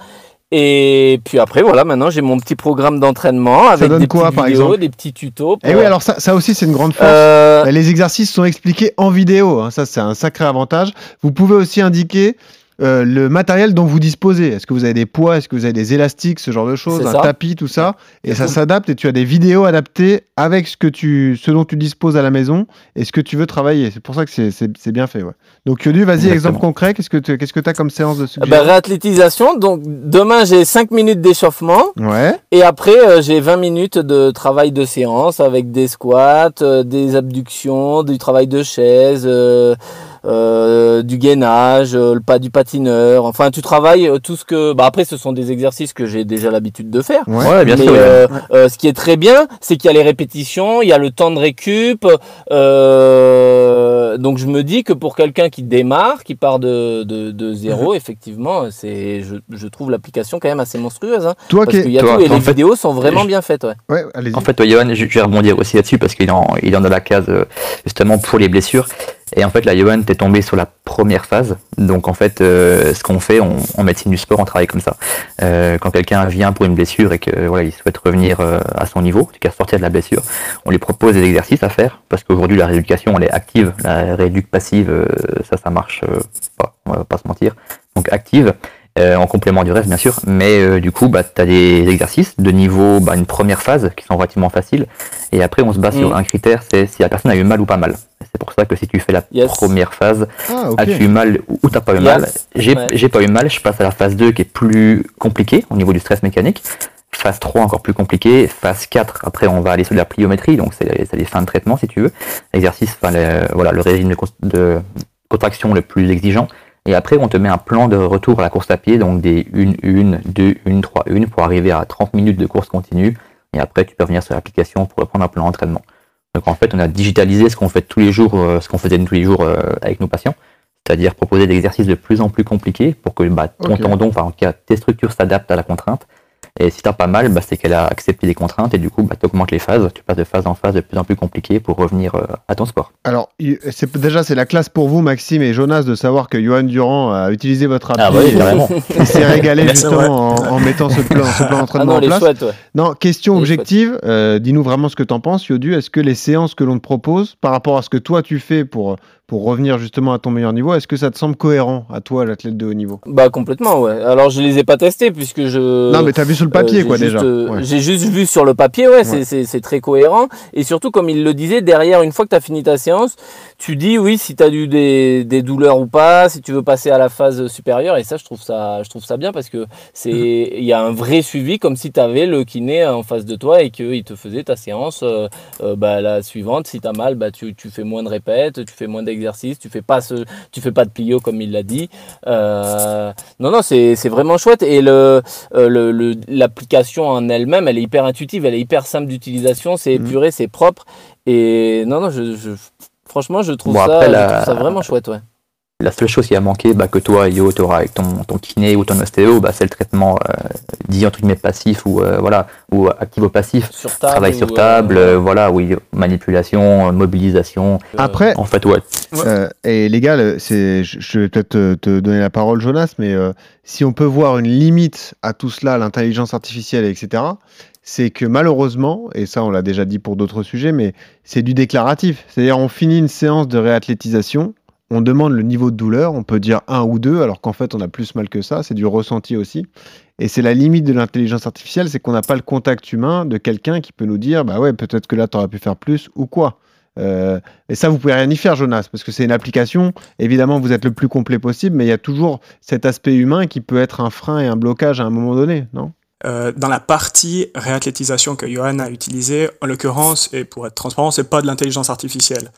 Et puis après, voilà, maintenant j'ai mon petit programme d'entraînement avec des quoi, petites par vidéos, exemple des petits tutos. Et pour- oui, alors ça, ça aussi, c'est une grande force. Euh, Les exercices sont expliqués en vidéo, hein. ça c'est un sacré avantage. Vous pouvez aussi indiquer euh, le matériel dont vous disposez. Est-ce que vous avez des poids, est-ce que vous avez des élastiques, ce genre de choses, un ça. tapis, tout ça, et ça s'adapte et tu as des vidéos adaptées avec ce que tu, ce dont tu disposes à la maison et ce que tu veux travailler. C'est pour ça que c'est- c'est c'est bien fait. Ouais. Donc Yodu, vas-y, exemple concret. Qu'est-ce que tu qu'est-ce que as comme séance de ben, suggéré réathlétisation. Donc demain j'ai 5 minutes d'échauffement. Ouais. Et après, euh, j'ai 20 minutes de travail de séance avec des squats, euh, des abductions, du travail de chaise, euh, du gainage, euh, le pas du patineur. Enfin, tu travailles euh, tout ce que. Bah, après, ce sont des exercices que j'ai déjà l'habitude de faire. Ouais. Ouais, bien Mais, sûr. ouais. euh, euh, ce qui est très bien, c'est qu'il y a les répétitions, il y a le temps de récup. euh, donc je me dis que pour quelqu'un qui démarre, qui part de, de, de zéro, effectivement, c'est je, je trouve l'application quand même assez monstrueuse. Hein, Toi parce qui qu'il y a toi, tout et en les fait, vidéos sont vraiment je- bien faites. Ouais. Ouais, allez-y. En fait, toi, Johan, je je vais rebondir aussi là-dessus parce qu'il en- il est dans la case justement pour les blessures. Et en fait, là, Johan, t'es tombé sur la première phase. Donc, en fait, euh, ce qu'on fait, on, en médecine du sport, on travaille comme ça. Euh, quand quelqu'un vient pour une blessure et que voilà, il souhaite revenir euh, à son niveau, en tout cas sortir de la blessure, on lui propose des exercices à faire parce qu'aujourd'hui, la rééducation, elle est active. La rééduque passive, euh, ça, ça marche euh, pas. On va pas se mentir. Donc, active. Euh, en complément du reste bien sûr, mais euh, du coup bah, tu as des exercices de niveau, bah, une première phase qui sont relativement faciles, et après on se base Mm. sur un critère, c'est si la personne a eu mal ou pas mal. C'est pour ça que si tu fais la Yes. première phase, Ah, as-tu eu mal ou t'as pas eu Yes. mal J'ai Ouais. pas eu mal, je passe à la phase 2 qui est plus compliquée au niveau du stress mécanique. Phase 3 encore plus compliquée. Phase 4, après on va aller sur de la pliométrie, donc c'est c'est les fins de traitement si tu veux. Exercice, enfin le, voilà, le régime de contraction le plus exigeant. Et après on te met un plan de retour à la course à pied, donc des 1, 1, 2, 1, 3, 1 pour arriver à 30 minutes de course continue. Et après tu peux revenir sur l'application pour reprendre un plan d'entraînement. Donc en fait on a digitalisé ce qu'on fait tous les jours, euh, ce qu'on faisait tous les jours euh, avec nos patients c'est-à-dire proposer des exercices de plus en plus compliqués pour que bah, ton tendon, enfin en tout cas tes structures s'adaptent à la contrainte. Et si t'as pas mal, bah, c'est qu'elle a accepté les contraintes et du coup bah, tu augmentes les phases, tu passes de phase en phase de plus en plus compliqué pour revenir euh, à ton sport. Alors, c'est déjà c'est la classe pour vous, Maxime et Jonas, de savoir que Johan Durand a utilisé votre appli. Ah oui, carrément. (laughs) Il s'est régalé (laughs) justement en, en mettant ce plan, ce plan Ah d'entraînement non, en les place. ouais. Non, question Les objective. euh, Dis-nous vraiment ce que tu en penses, Yodu. Est-ce que les séances que l'on te propose, par rapport à ce que toi tu fais pour, pour revenir justement à ton meilleur niveau, est-ce que ça te semble cohérent à toi, l'athlète de haut niveau? Bah complètement, ouais. Alors je les ai pas testés puisque je. Non, mais t'as vu sur le papier, Euh, quoi, juste, déjà. euh, Ouais. J'ai juste vu sur le papier, ouais, c'est- Ouais. c'est très cohérent. Et surtout, comme il le disait, derrière, une fois que tu as fini ta séance, tu dis oui, si tu as eu des, des douleurs ou pas, si tu veux passer à la phase supérieure. Et ça, je trouve ça, je trouve ça bien parce que c'est, il y a un vrai suivi, comme si tu avais le kiné en face de toi et qu'il te faisait ta séance euh, bah, la suivante. Si tu as mal, bah, tu, tu fais moins de répètes, tu fais moins d'exercices, tu fais pas ce, tu fais pas de plio comme il l'a dit. Euh, non, non, c'est c'est vraiment chouette. Et le, euh, le- le- l'application en elle-même, elle est hyper intuitive, elle est hyper simple d'utilisation, c'est Mhm. épuré, c'est propre. Et non, non, je, je- franchement, je trouve, Bon, ça, après, je trouve ça vraiment chouette, ouais. La seule chose qui a manqué, bah, que toi, Yo, tu auras avec ton, ton kiné ou ton ostéo, bah, c'est le traitement euh, dit entre guillemets passif ou euh, voilà ou activo-passif. Sur table. Travail sur euh, table, euh, voilà, oui, manipulation, euh, mobilisation. euh, Après, En fait, ouais, Euh, et les gars, c'est, je, je vais peut-être te, te donner la parole, Jonas, mais euh, si on peut voir une limite à tout cela, l'intelligence artificielle, etc., c'est que malheureusement, et ça on l'a déjà dit pour d'autres sujets, mais c'est du déclaratif. C'est-à-dire on finit une séance de réathlétisation, on demande le niveau de douleur, on peut dire un ou deux, alors qu'en fait on a plus mal que ça, c'est du ressenti aussi. Et c'est la limite de l'intelligence artificielle, c'est qu'on n'a pas le contact humain de quelqu'un qui peut nous dire, bah ouais, peut-être que là tu aurais pu faire plus ou quoi. Euh, et ça, vous pouvez rien y faire, Jonas, parce que c'est une application. Évidemment, vous êtes le plus complet possible, mais il y a toujours cet aspect humain qui peut être un frein et un blocage à un moment donné, non? Euh, dans la partie réathlétisation que Johan a utilisée, en l'occurrence, et pour être transparent, c'est pas de l'intelligence artificielle.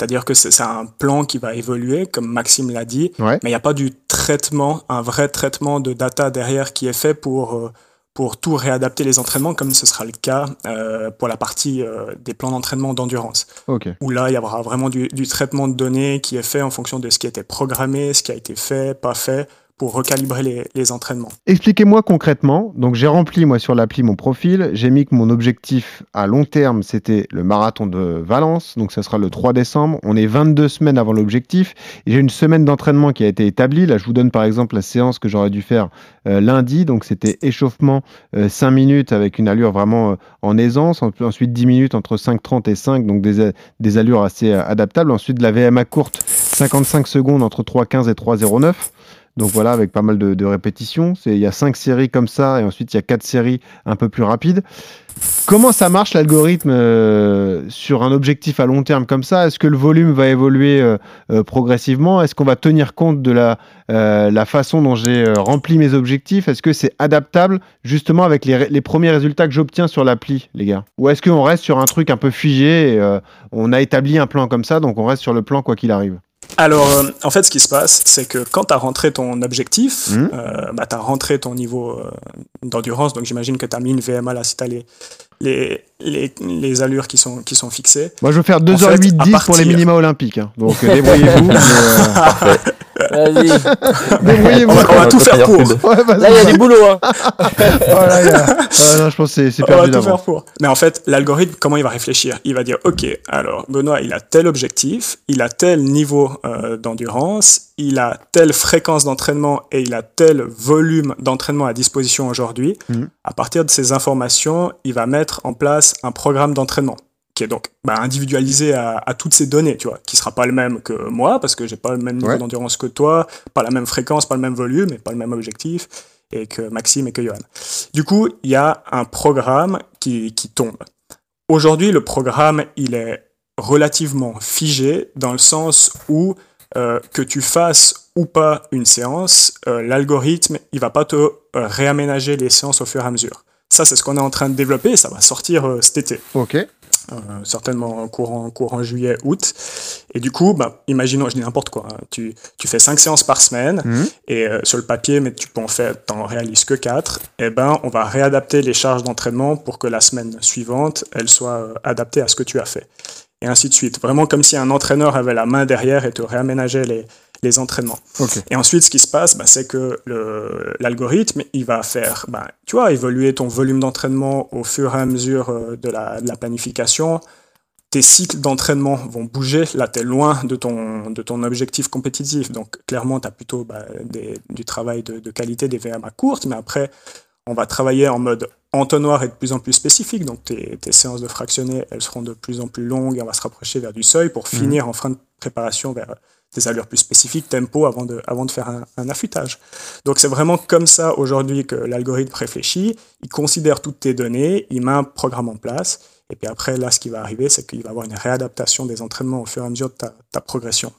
C'est-à-dire que c'est un plan qui va évoluer, comme Maxime l'a dit, Ouais. mais il n'y a pas du traitement, un vrai traitement de data derrière qui est fait pour, euh, pour tout réadapter les entraînements, comme ce sera le cas euh, pour la partie euh, des plans d'entraînement d'endurance où là, il y aura vraiment du, du traitement de données qui est fait en fonction de ce qui a été programmé, ce qui a été fait, pas fait, recalibrer les, entraînements. Expliquez-moi concrètement. Donc, j'ai rempli, moi, sur l'appli, mon profil. J'ai mis que mon objectif à long terme, c'était le marathon de Valence. Donc, ça sera le 3 décembre. On est 22 semaines avant l'objectif. J'ai une semaine d'entraînement qui a été établie. Là, je vous donne, par exemple, la séance que j'aurais dû faire euh, lundi. Donc, c'était échauffement 5 euh, minutes avec une allure vraiment euh, en aisance. Ensuite, 10 minutes entre 5,30 et 5. Donc, des, des allures assez adaptables. Ensuite, de la VMA courte, 55 secondes entre 3,15 et 3,09. Donc voilà, avec pas mal de, répétitions. Il y a cinq séries comme ça, et ensuite il y a quatre séries un peu plus rapides. Comment ça marche l'algorithme euh, sur un objectif à long terme comme ça? Est-ce que le volume va évoluer euh, euh, progressivement? Est-ce qu'on va tenir compte de la, façon dont j'ai rempli mes objectifs? Est-ce que c'est adaptable justement avec les, les premiers résultats que j'obtiens sur l'appli, les gars? Ou est-ce qu'on reste sur un truc un peu figé et, On a établi un plan comme ça, donc on reste sur le plan quoi qu'il arrive? Alors, euh, en fait, ce qui se passe, c'est que quand tu as rentré ton objectif, mmh. euh, bah, tu as rentré ton niveau euh, d'endurance. Donc, j'imagine que tu as mis une VMA là si tu as les, les, les, allures qui sont, qui sont fixées. Moi, je veux faire 2h08-10 pour les minima olympiques. Hein. Donc, débrouillez-vous. Vas-y. (laughs) on, va, tout faire pour. là, il y a du boulot. Hein. (laughs) je pense que c'est perdu faire pour. Mais en fait, l'algorithme, comment il va réfléchir? Il va dire, OK, alors, Benoît, il a tel objectif, il a tel niveau euh, d'endurance, il a telle fréquence d'entraînement et il a tel volume d'entraînement à disposition aujourd'hui. Mhm. À partir de ces informations, il va mettre en place un programme d'entraînement qui est donc bah, individualisé à, toutes ces données, tu vois, qui sera pas le même que moi parce que j'ai pas le même niveau d'endurance que toi, pas la même fréquence, pas le même volume et pas le même objectif et que Maxime et que Johan. Du coup, il y a un programme qui, qui tombe. Aujourd'hui, le programme, il est relativement figé dans le sens où euh, que tu fasses ou pas une séance, euh, l'algorithme, il va pas te euh, réaménager les séances au fur et à mesure. Ça, c'est ce qu'on est en train de développer et ça va sortir cet été. Ok. certainement courant, courant juillet, août. Et du coup, bah, imaginons, je dis n'importe quoi, hein, tu, tu, fais cinq séances par semaine mhm. et sur le papier, mais tu peux en faire, t'en réalises que quatre. Et eh ben, on va réadapter les charges d'entraînement pour que la semaine suivante, elle soit adaptée à ce que tu as fait et ainsi de suite. Vraiment comme si un entraîneur avait la main derrière et te réaménageait les, les entraînements. Et ensuite, ce qui se passe, bah, c'est que l'algorithme, il va faire, bah, tu vois, évoluer ton volume d'entraînement au fur et à mesure euh, de la, de la planification. Tes cycles d'entraînement vont bouger. Là, tu es loin de ton, de ton objectif compétitif. Donc, clairement, tu as plutôt bah, des, du travail de, de, qualité, des VMA courtes. Mais après, on va travailler en mode entonnoir et de plus en plus spécifique. Donc tes, séances de fractionnés, elles seront de plus en plus longues on va se rapprocher vers du seuil pour mhm. finir en fin de préparation vers des allures plus spécifiques, tempo, avant de, faire un, affûtage. Donc c'est vraiment comme ça aujourd'hui que l'algorithme réfléchit. Il considère toutes tes données, il met un programme en place. Et puis après, là, ce qui va arriver, c'est qu'il va avoir une réadaptation des entraînements au fur et à mesure de ta progression.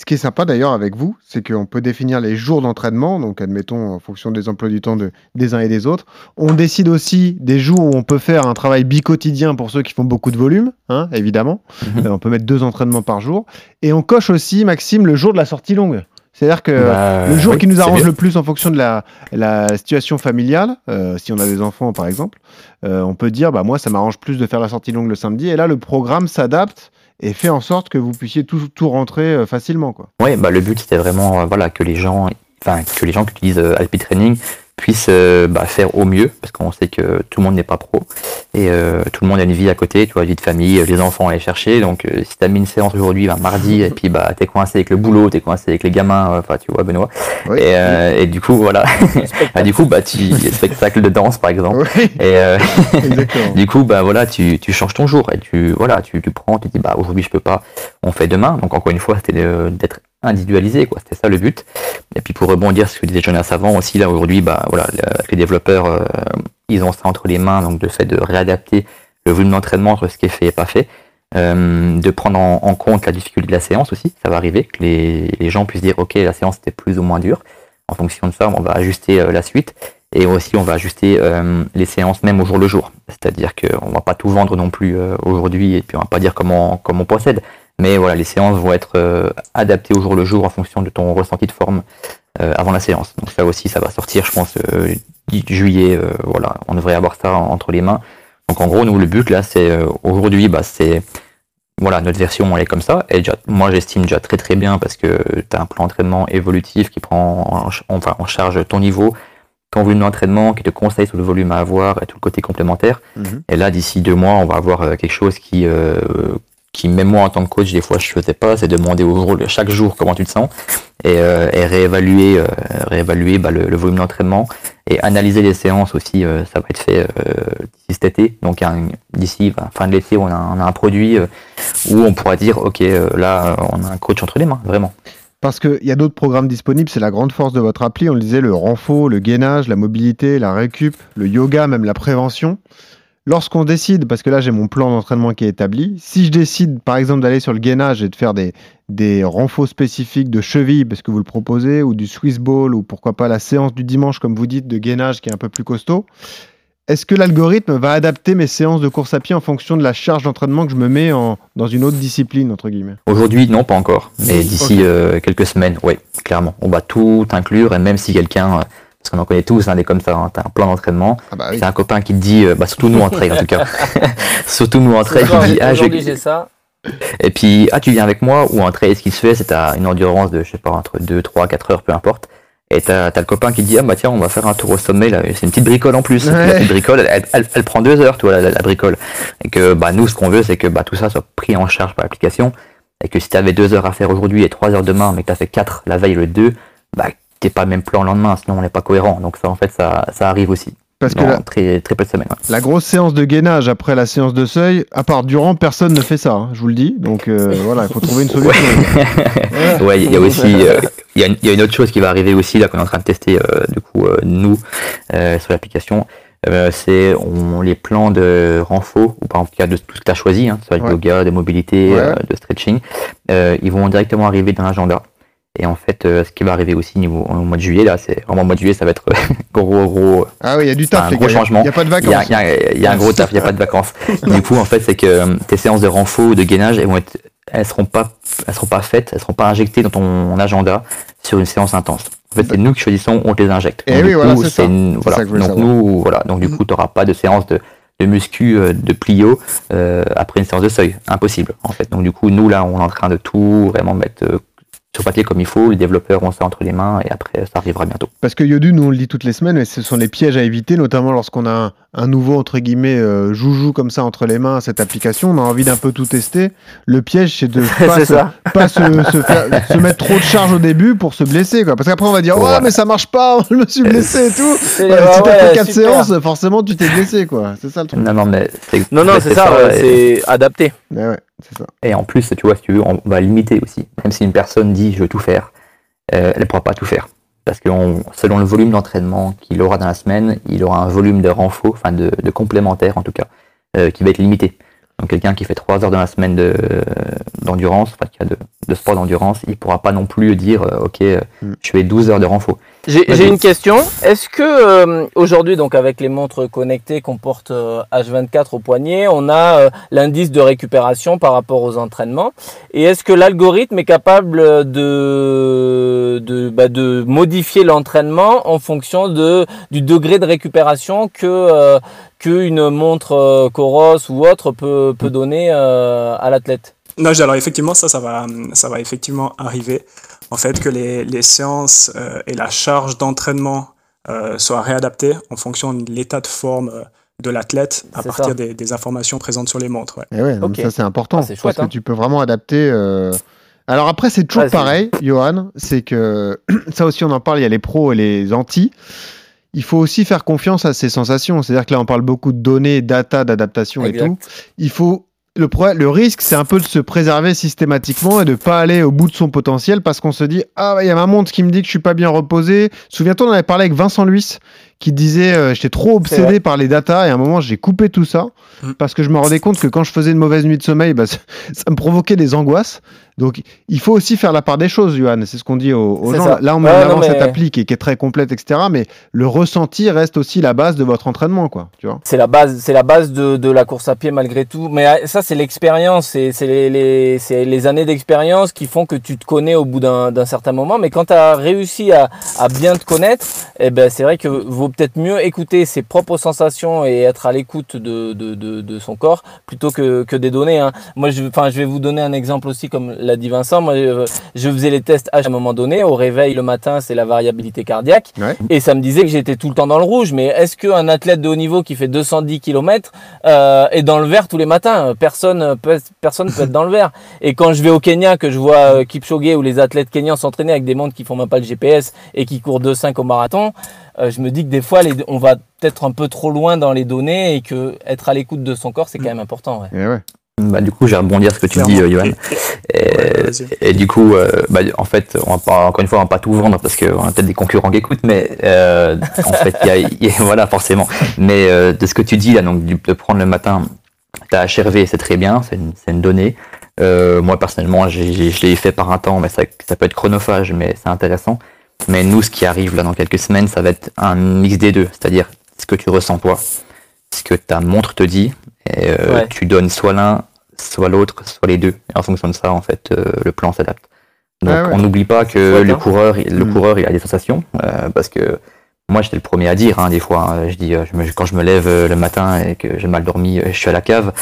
Ce qui est sympa d'ailleurs avec vous, c'est qu'on peut définir les jours d'entraînement, donc admettons en fonction des emplois du temps de, des uns et des autres. On décide aussi des jours où on peut faire un travail bi-quotidien pour ceux qui font beaucoup de volume, hein, évidemment. Mhm. Euh, on peut mettre deux entraînements par jour. Et on coche aussi, Maxime, le jour de la sortie longue. C'est-à-dire que bah, le jour qui nous arrange le plus en fonction de la, la situation familiale, euh, si on a des enfants par exemple, euh, on peut dire bah moi ça m'arrange plus de faire la sortie longue le samedi et là le programme s'adapte et fait en sorte que vous puissiez tout, tout rentrer euh, facilement. Quoi. Oui, bah, le but c'était vraiment euh, voilà, que les gens, enfin que les gens qui utilisent euh, Training puissent euh, bah, faire au mieux, parce qu'on sait que tout le monde n'est pas pro, et euh, tout le monde a une vie à côté, tu vois, vie de famille, les enfants à aller chercher, donc euh, si tu as mis une séance aujourd'hui, bah, mardi, et puis bah, tu es coincé avec le boulot, tu es coincé avec les gamins, enfin tu vois Benoît, et, et, du coup voilà, bah, (laughs) du coup bah, tu spectacle de danse par exemple, et (laughs) du coup bah voilà, tu, tu changes ton jour, et tu voilà, tu, tu prends, tu dis bah aujourd'hui je peux pas, on fait demain, donc encore une fois c'était d'être individualisé, quoi. C'était ça le but. Et puis pour rebondir sur ce que disait Jonas avant aussi, là aujourd'hui, bah voilà, les développeurs, euh, ils ont ça entre les mains, donc le fait de réadapter le volume d'entraînement entre ce qui est fait et pas fait, euh, de prendre en, compte la difficulté de la séance aussi, ça va arriver, que les, les gens puissent dire ok la séance était plus ou moins dure. En fonction de ça, on va ajuster euh, la suite et aussi on va ajuster les séances même au jour le jour. C'est-à-dire qu'on va pas tout vendre non plus aujourd'hui et puis on va pas dire comment comment on procède. Mais voilà, les séances vont être euh, adaptées au jour le jour en fonction de ton ressenti de forme euh, avant la séance. Donc ça aussi, ça va sortir, je pense, euh, juillet. voilà, on devrait avoir ça entre les mains. Donc en gros, nous, le but là, c'est aujourd'hui, bah, c'est voilà, notre version elle est comme ça. Et déjà, moi j'estime déjà très très bien parce que tu as un plan d'entraînement évolutif qui prend en, enfin, en charge ton niveau, ton volume d'entraînement, qui te conseille sur le volume à avoir et tout le côté complémentaire. Mhm. Et là, d'ici deux mois, on va avoir quelque chose qui, euh, qui même moi en tant que coach, des fois je faisais pas, c'est demander au rôle chaque jour comment tu te sens et, euh, réévaluer, euh, réévaluer bah, le, volume d'entraînement et analyser les séances aussi. euh, ça va être fait d'ici cet été. Donc d'ici fin de l'été, on a, on a un produit où on pourra dire ok, là on a un coach entre les mains, vraiment. Parce qu'il y a d'autres programmes disponibles, c'est la grande force de votre appli. On le disait, le renfort, le gainage, la mobilité, la récup, le yoga, même la prévention. Lorsqu'on décide, parce que là j'ai mon plan d'entraînement qui est établi, si je décide par exemple d'aller sur le gainage et de faire des, des renforts spécifiques de cheville, parce que vous le proposez, ou du Swiss ball, ou pourquoi pas la séance du dimanche, comme vous dites, de gainage qui est un peu plus costaud, est-ce que l'algorithme va adapter mes séances de course à pied en fonction de la charge d'entraînement que je me mets en, dans une autre discipline, entre guillemets? Aujourd'hui, non, pas encore. Mais d'ici euh, quelques semaines, oui, clairement. On va tout inclure et même si quelqu'un, euh, parce qu'on en connaît tous, hein, des comme ça, hein, t'as un plan d'entraînement, Ah bah oui. c'est un copain qui te dit, euh, bah, surtout nous en trail en tout cas, (laughs) (laughs) surtout nous en trail, qui dit, ah, je... Aujourd'hui j'ai ça. et puis, ah, tu viens avec moi, ou en trail, ce qui se fait, c'est t'as une endurance de, je sais pas, entre 2, 3, 4 heures, peu importe. Et t'as t'as le copain qui dit, ah, bah tiens, on va faire un tour au sommet, là, c'est une petite bricole en plus. Ouais. La petite bricole, elle, elle, elle prend deux heures, toi, la, la- la bricole. Et que, bah, nous, ce qu'on veut, c'est que, bah, tout ça soit pris en charge par l'application. Et que si t'avais deux heures à faire aujourd'hui et trois heures demain, mais que t'as fait quatre la veille, le 2, bah, t'es pas le même plan le lendemain, sinon on n'est pas cohérent. Donc ça, en fait, ça, ça arrive aussi. Parce que la, très, très peu de semaines. ouais. la grosse séance de gainage après la séance de seuil, à part Durant, personne ne fait ça, hein, je vous le dis. Donc euh, (laughs) voilà, il faut trouver une solution. Ouais, il y a aussi, euh, il y, a une- il y a une autre chose qui va arriver aussi là qu'on est en train de tester euh, du coup euh, nous euh, sur l'application. Euh, c'est on, les plans de renfort ou par exemple de tout ce que tu as choisi, hein, soit de Ouais. yoga, de mobilité, Ouais. euh, de stretching, euh, ils vont directement arriver dans l'agenda. Et en fait, euh, ce qui va arriver aussi niveau, au mois de juillet, là, c'est vraiment au mois de juillet, ça va être (laughs) gros, gros, Ah oui, il y a du un taf, les gros gars. changement. Il n'y a pas de il y a, vacances. il y a- il y a un gros taf, il n'y a pas de vacances. (laughs) du coup, en fait, c'est que euh, tes séances de renfort ou de gainage, elles vont être, elles seront pas, elles seront pas faites, elles seront pas injectées dans ton agenda sur une séance intense. En fait, c'est nous qui choisissons, on te les injecte. Eh Donc, oui, voilà, c'est voilà. ça que je voulais Donc savoir. nous, voilà. Donc du coup, tu n'auras pas de séance de, de muscu, euh, de plio euh, après une séance de seuil. Impossible, en fait. Donc du coup, nous là, on est en train de tout vraiment mettre euh, sur papier comme il faut. Les développeurs ont ça entre les mains et après, ça arrivera bientôt. Parce que Yodu, nous on le dit toutes les semaines, mais ce sont les pièges à éviter, notamment lorsqu'on a un, un nouveau, entre guillemets, euh, joujou comme ça entre les mains, cette application, on a envie d'un peu tout tester. Le piège, c'est de (laughs) pas, se, pas se, se faire- se mettre trop de charge au début pour se blesser. Quoi. Parce qu'après, on va dire, ouais, Voilà. mais ça marche pas, (laughs) je me suis blessé et tout. (laughs) Si t'as fait ouais, 4 super. séances, forcément, tu t'es blessé. quoi. C'est ça le truc. Non, non, mais c'est Non, non, c'est ça, ouais, et- c'est adapté. Ouais, ça. Et en plus, tu vois, si tu veux, on va limiter aussi. Même si une personne dit je veux tout faire, euh, elle ne pourra pas tout faire. Parce que on- selon le volume d'entraînement qu'il aura dans la semaine, il aura un volume de renfort, enfin de, de complémentaire en tout cas, euh, qui va être limité. Donc quelqu'un qui fait 3 heures dans la semaine de- d'endurance, enfin qui a de, de sport d'endurance, il ne pourra pas non plus dire euh, ok, euh, Mm. je fais 12 heures de renfort. J'ai une question. Est-ce que euh, aujourd'hui, donc avec les montres connectées qu'on porte euh, H24 au poignet, on a euh, l'indice de récupération par rapport aux entraînements? Et est-ce que l'algorithme est capable de, de, bah, de modifier l'entraînement en fonction de, du degré de récupération que euh, qu'une montre euh, Coros ou autre peut, peut donner euh, à l'athlète? Non, alors effectivement, ça, ça va, ça va effectivement arriver. En fait, que les, les séances euh, et la charge d'entraînement euh, soient réadaptées en fonction de l'état de forme euh, de l'athlète à partir ça. des, des informations présentes sur les montres. ouais. Et ouais, donc ça c'est important. Ah, c'est chouette, parce hein. que tu peux vraiment adapter. euh, Alors après, c'est toujours Ouais, pareil, Johan. C'est que (clears throat) ça aussi, on en parle. Il y a les pros et les anti. Il faut aussi faire confiance à ses sensations. C'est-à-dire que là, on parle beaucoup de données, data, d'adaptation et tout. Il faut. Le, pro- le risque, c'est un peu de se préserver systématiquement et de pas aller au bout de son potentiel parce qu'on se dit ah il y a ma montre qui me dit que je suis pas bien reposé. Souviens-toi, on avait parlé avec Vincent Luis qui disait euh, j'étais trop obsédé par les datas et à un moment j'ai coupé tout ça Mm. parce que je me rendais compte que quand je faisais une mauvaise nuit de sommeil, bah, ça, (laughs) ça me provoquait des angoisses. Donc il faut aussi faire la part des choses, Johan. C'est ce qu'on dit aux, aux gens. ça. Là, on met en avant cette appli qui est, qui est très complète, etc. Mais le ressenti reste aussi la base de votre entraînement, quoi. Tu vois C'est la base, c'est la base de, de la course à pied malgré tout. Mais euh, ça, c'est l'expérience, c'est les, les, c'est les années d'expérience qui font que tu te connais au bout d'un d'un certain moment. Mais quand tu as réussi à, à bien te connaître, eh ben, c'est vrai que vaut peut-être mieux écouter ses propres sensations et être à l'écoute de, de, de, son corps plutôt que, que des données. Hein. Moi, je, je vais vous donner un exemple aussi, comme l'a dit Vincent. Moi, je, faisais les tests à un moment donné. Au réveil le matin, c'est la variabilité cardiaque. Et ça me disait que j'étais tout le temps dans le rouge. Mais est-ce qu'un athlète de haut niveau qui fait 210 km euh, est dans le vert tous les matins? Personne peut, personne peut être dans le vert. Et quand je vais au Kenya, que je vois euh, Kipchoge ou les athlètes kenyans s'entraîner avec des montres qui font même pas le GPS et qui courent 2,5 au marathon, euh, je me dis que des fois, on va peut-être un peu trop loin dans les données et que être à l'écoute de son corps, c'est quand même important. Bah, du coup, j'ai rebondi à ce que tu dis, euh, Johan. Et, du coup, euh, bah, en fait, on va pas, encore une fois, on va pas tout vendre parce qu'on a peut-être des concurrents qui écoutent, mais en fait, y a, (laughs) voilà, forcément. Mais de ce que tu dis là, donc de prendre le matin ta HRV, c'est très bien, c'est une, une, donnée. moi, personnellement, je l'ai fait par un temps, mais ça, ça peut être chronophage, mais c'est intéressant. Mais nous, ce qui arrive là dans quelques semaines, ça va être un mix des deux, c'est-à-dire ce que tu ressens toi, ce que ta montre te dit, et euh, tu donnes soit l'un, soit l'autre, soit les deux. Et en fonction de ça, en fait, euh, le plan s'adapte. Donc, on n'oublie pas que le coureur, le hmm. coureur, il a des sensations, euh, parce que moi, j'étais le premier à dire, hein, des fois, hein, je dis, quand je me lève le matin et que j'ai mal dormi, je suis à la cave,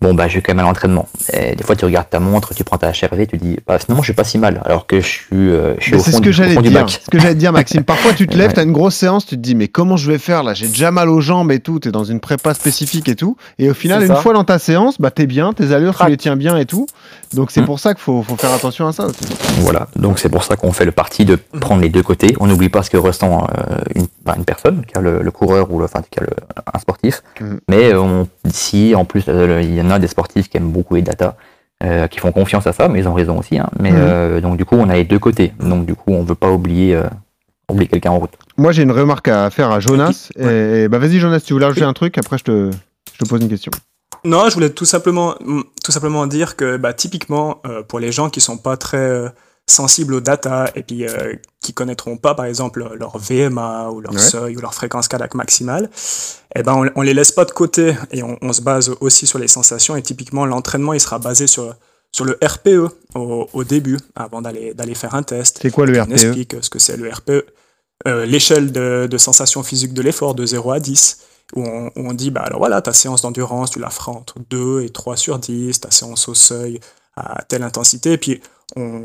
bon bah je vais quand même à l'entraînement. Des fois tu regardes ta montre, tu prends ta HRV, tu dis bah finalement je suis pas si mal alors que je suis, euh, je suis au, fond, ce que du, au fond dire, Ce que j'allais dire Maxime, (laughs) parfois tu te lèves, tu as une grosse séance, tu te dis mais comment je vais faire là, j'ai déjà mal aux jambes et tout, tu es dans une prépa spécifique et tout et au final une fois dans ta séance, bah t'es bien, tes allures tu les tiens bien et tout. Donc c'est hmm. pour ça qu'il faut, faut, faire attention à ça aussi. Voilà, donc c'est pour ça qu'on fait le parti de prendre les deux côtés. On n'oublie pas ce que ressent euh, une, une, personne, qui a le, coureur ou le, enfin, qui a le, un sportif, hmm. mais on, si en plus euh, il y a a des sportifs qui aiment beaucoup les data, euh, qui font confiance à ça, mais ils ont raison aussi. Hein. Mais mhm. euh, donc du coup, on a les deux côtés. Donc du coup, on veut pas oublier, euh, oublier quelqu'un en route. Moi, j'ai une remarque à faire à Jonas. Et, bah vas-y, Jonas, tu voulais ajouter un truc? Après, je te, je te pose une question. Non, je voulais tout simplement, tout simplement dire que bah, typiquement, pour les gens qui sont pas très sensibles aux data et puis euh, qui connaîtront pas, par exemple, leur VMA ou leur seuil ou leur fréquence cardiaque maximale, eh ben, on, on, les laisse pas de côté et on, on, se base aussi sur les sensations. Et typiquement, l'entraînement, il sera basé sur, sur le RPE au, au début, avant d'aller d'aller faire un test. C'est quoi le RPE On explique ce que c'est le RPE. Euh, l'échelle de, de sensation physique de l'effort de 0 à 10 où on, on, dit, bah alors voilà, ta séance d'endurance, tu la feras entre 2 et 3 sur 10, ta séance au seuil à telle intensité, et puis on,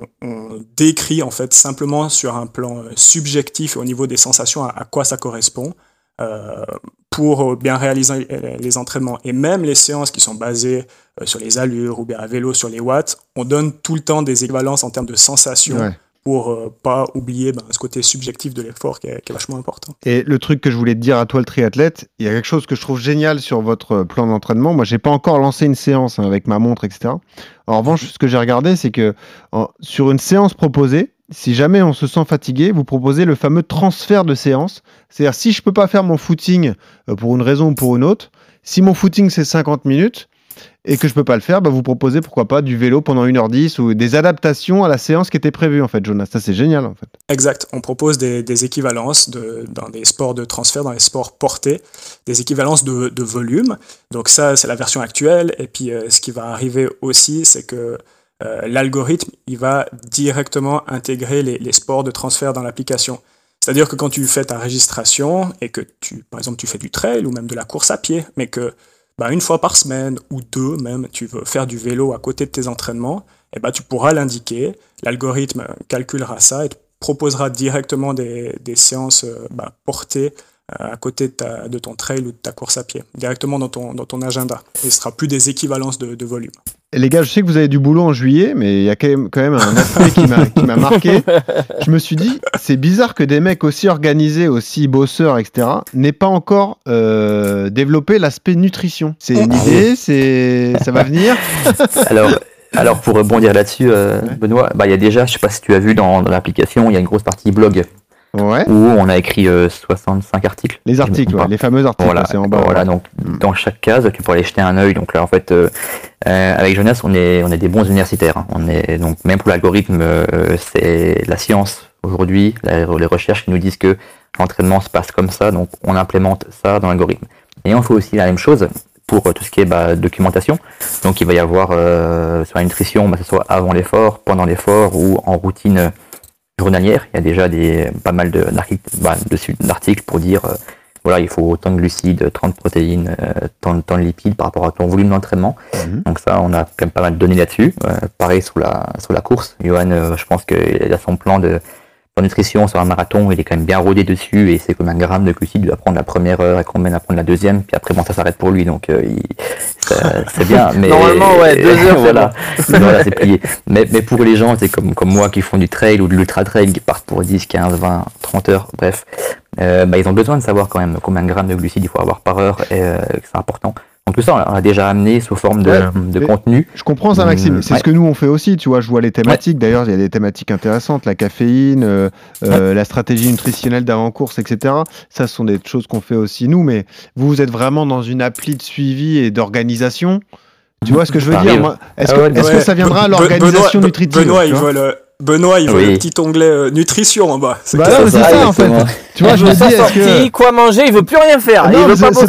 décrit en fait simplement sur un plan euh, subjectif au niveau des sensations à, quoi ça correspond euh, pour bien réaliser les entraînements. Et même les séances qui sont basées euh, sur les allures ou bien à vélo sur les watts, on donne tout le temps des équivalences en termes de sensations pour euh, pas oublier ben, ce côté subjectif de l'effort qui, est vachement important. Et le truc que je voulais te dire à toi, le triathlète, il y a quelque chose que je trouve génial sur votre plan d'entraînement. Moi, j'ai pas encore lancé une séance hein, avec ma montre, etc. En revanche, ce que j'ai regardé, c'est que sur une séance proposée, si jamais on se sent fatigué, vous proposez le fameux transfert de séance. C'est-à-dire, si je peux pas faire mon footing euh, pour une raison ou pour une autre, si mon footing c'est 50 minutes, et que je peux pas le faire, bah vous proposez pourquoi pas du vélo pendant 1h10 ou des adaptations à la séance qui était prévue en fait, Jonas. Ça c'est génial en fait. Exact. On propose des, équivalences de, dans des sports de transfert, dans les sports portés, des équivalences de, volume. Donc ça c'est la version actuelle. Et puis euh, ce qui va arriver aussi, c'est que euh, l'algorithme il va directement intégrer les, les sports de transfert dans l'application. C'est-à-dire que quand tu fais ta registration et que tu, par exemple, tu fais du trail ou même de la course à pied, mais que bah, une fois par semaine ou deux même, tu veux faire du vélo à côté de tes entraînements, et eh bah, tu pourras l'indiquer. L'algorithme calculera ça et te proposera directement des, séances euh, bah, portées euh, à côté de, ton trail ou de ta course à pied, directement dans ton, dans ton agenda. Et ce sera plus des équivalences de volume. Les gars, je sais que vous avez du boulot en juillet, mais il y a quand même, quand même un aspect qui m'a marqué. Je me suis dit, c'est bizarre que des mecs aussi organisés, aussi bosseurs, etc., n'aient pas encore euh, développé l'aspect nutrition. C'est une idée, c'est ça va venir? Alors, alors pour rebondir là-dessus, euh, Benoît, bah, il y a déjà, je sais pas si tu as vu dans, dans l'application, il y a une grosse partie blog Ouais. où on a écrit 65 euh, articles. Les articles, ouais, les fameux articles. Voilà, c'est en bas. Voilà, donc mm. dans chaque case, tu pourrais aller jeter un œil. Donc là, en fait, euh, euh, avec Jonas, on est, on est des bons universitaires. Hein. On est donc même pour l'algorithme, c'est la science aujourd'hui, les recherches qui nous disent que l'entraînement se passe comme ça, donc on implémente ça dans l'algorithme. Et on fait aussi la même chose pour tout ce qui est bah, documentation. Donc il va y avoir sur la nutrition, bah, que ce soit avant l'effort, pendant l'effort ou en routine journalière. Il y a déjà des, pas mal d'articles bah, pour dire euh, voilà, il faut autant de glucides, 30 protéines, tant, de lipides par rapport à ton volume d'entraînement. Mhm. Donc ça, on a quand même pas mal de données là-dessus. pareil sur la, sur la course. Johan, je pense qu'il a son plan de nutrition sur un marathon, il est quand même bien rodé dessus et c'est comme un gramme de glucides, il doit prendre la première heure et combien à prendre la deuxième, puis après bon ça s'arrête pour lui donc euh, c'est bien. (laughs) Mais normalement ouais deux heures (laughs) voilà, voilà c'est plié. Mais, mais pour les gens c'est comme comme moi qui font du trail ou de l'ultra trail qui partent pour 10, 15, 20, 30 heures, bref, euh, bah, ils ont besoin de savoir quand même combien de grammes de glucides il faut avoir par heure et euh, c'est important. Donc tout ça, on l'a déjà amené sous forme de, contenu. Je comprends ça, Maxime. Mmh, c'est ce que nous on fait aussi. Tu vois, je vois les thématiques. D'ailleurs, il y a des thématiques intéressantes, la caféine, euh, euh, la stratégie nutritionnelle d'avant-course, etc. Ça, ce sont des choses qu'on fait aussi nous. Mais vous, vous êtes vraiment dans une appli de suivi et d'organisation. Tu vois ce que je veux dire Est-ce que, est que, ça viendra à l'organisation nutritive Benoît, il veut le Benoît, il voit le petit onglet euh, nutrition en bas. C'est bah c'est ça, en fait. Tu vois, je me dis, que... quoi manger, il veut plus rien faire. il veut pas bosser.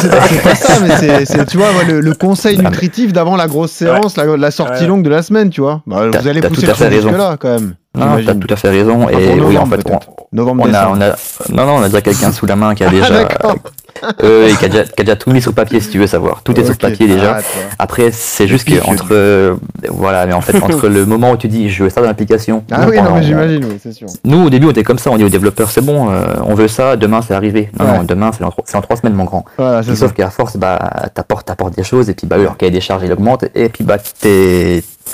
C'est pas ça, mais c'est, tu vois, le, conseil nutritif d'avant la grosse séance, la, sortie longue de la semaine, tu vois. Bah, vous allez pousser le jusque là, quand même. Non, t'as tout à fait raison. et oui, en fait, novembre, on, a, on a, non, non, on a déjà quelqu'un sous la main qui a (laughs) déjà, euh, qui, a déjà, qui a déjà tout mis sur papier, si tu veux savoir. Tout est sur papier déjà. Après, c'est juste que entre, euh, voilà, mais en fait, entre le (laughs) moment où tu dis, je veux ça dans l'application. Ah oui, non, mais j'imagine, oui, c'est sûr. Nous, au début, on était comme ça. On dit aux développeurs, c'est bon, euh, on veut ça, demain, c'est arrivé. Non, non, demain, c'est en, en, trois semaines, mon grand. Voilà, sauf qu'à force, bah, t'apportes, t'apportes des choses, et puis, bah, le cahier des charges, il augmente, et puis, bah,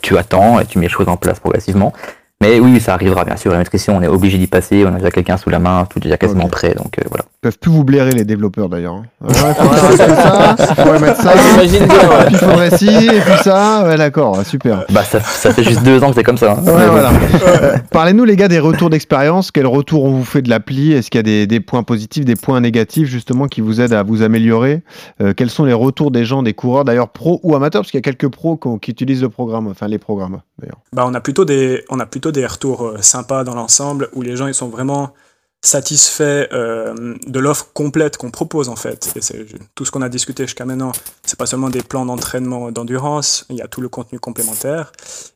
tu attends, et tu mets les choses en place progressivement. Mais oui, ça arrivera, bien sûr. La nutrition, on est obligé d'y passer. On a déjà quelqu'un sous la main, tout est déjà quasiment prêt. Donc euh, voilà. Peuvent plus vous blairer, les développeurs d'ailleurs. Hein. Ouais, faut ça, faudrait mettre ça. J'imagine bien. Ouais. Puis il faudrait ci, et puis ça. Ouais, d'accord, super. Bah, ça, ça, fait juste deux ans que c'est comme ça. Hein. Ouais, voilà. Euh, Parlez-nous, les gars, des retours d'expérience. Quel retour on vous fait de l'appli? Est-ce qu'il y a des, des, points positifs, des points négatifs, justement, qui vous aident à vous améliorer? Euh, Quels sont les retours des gens, des coureurs, d'ailleurs, pros ou amateurs? Parce qu'il y a quelques pros qui utilisent le programme, enfin les programmes, d'ailleurs. Bah, on, a plutôt des, on a plutôt des retours sympa dans l'ensemble, où les gens ils sont vraiment satisfaits euh, de l'offre complète qu'on propose en fait. Tout ce qu'on a discuté jusqu'à maintenant. C'est pas seulement des plans d'entraînement d'endurance, il y a tout le contenu complémentaire.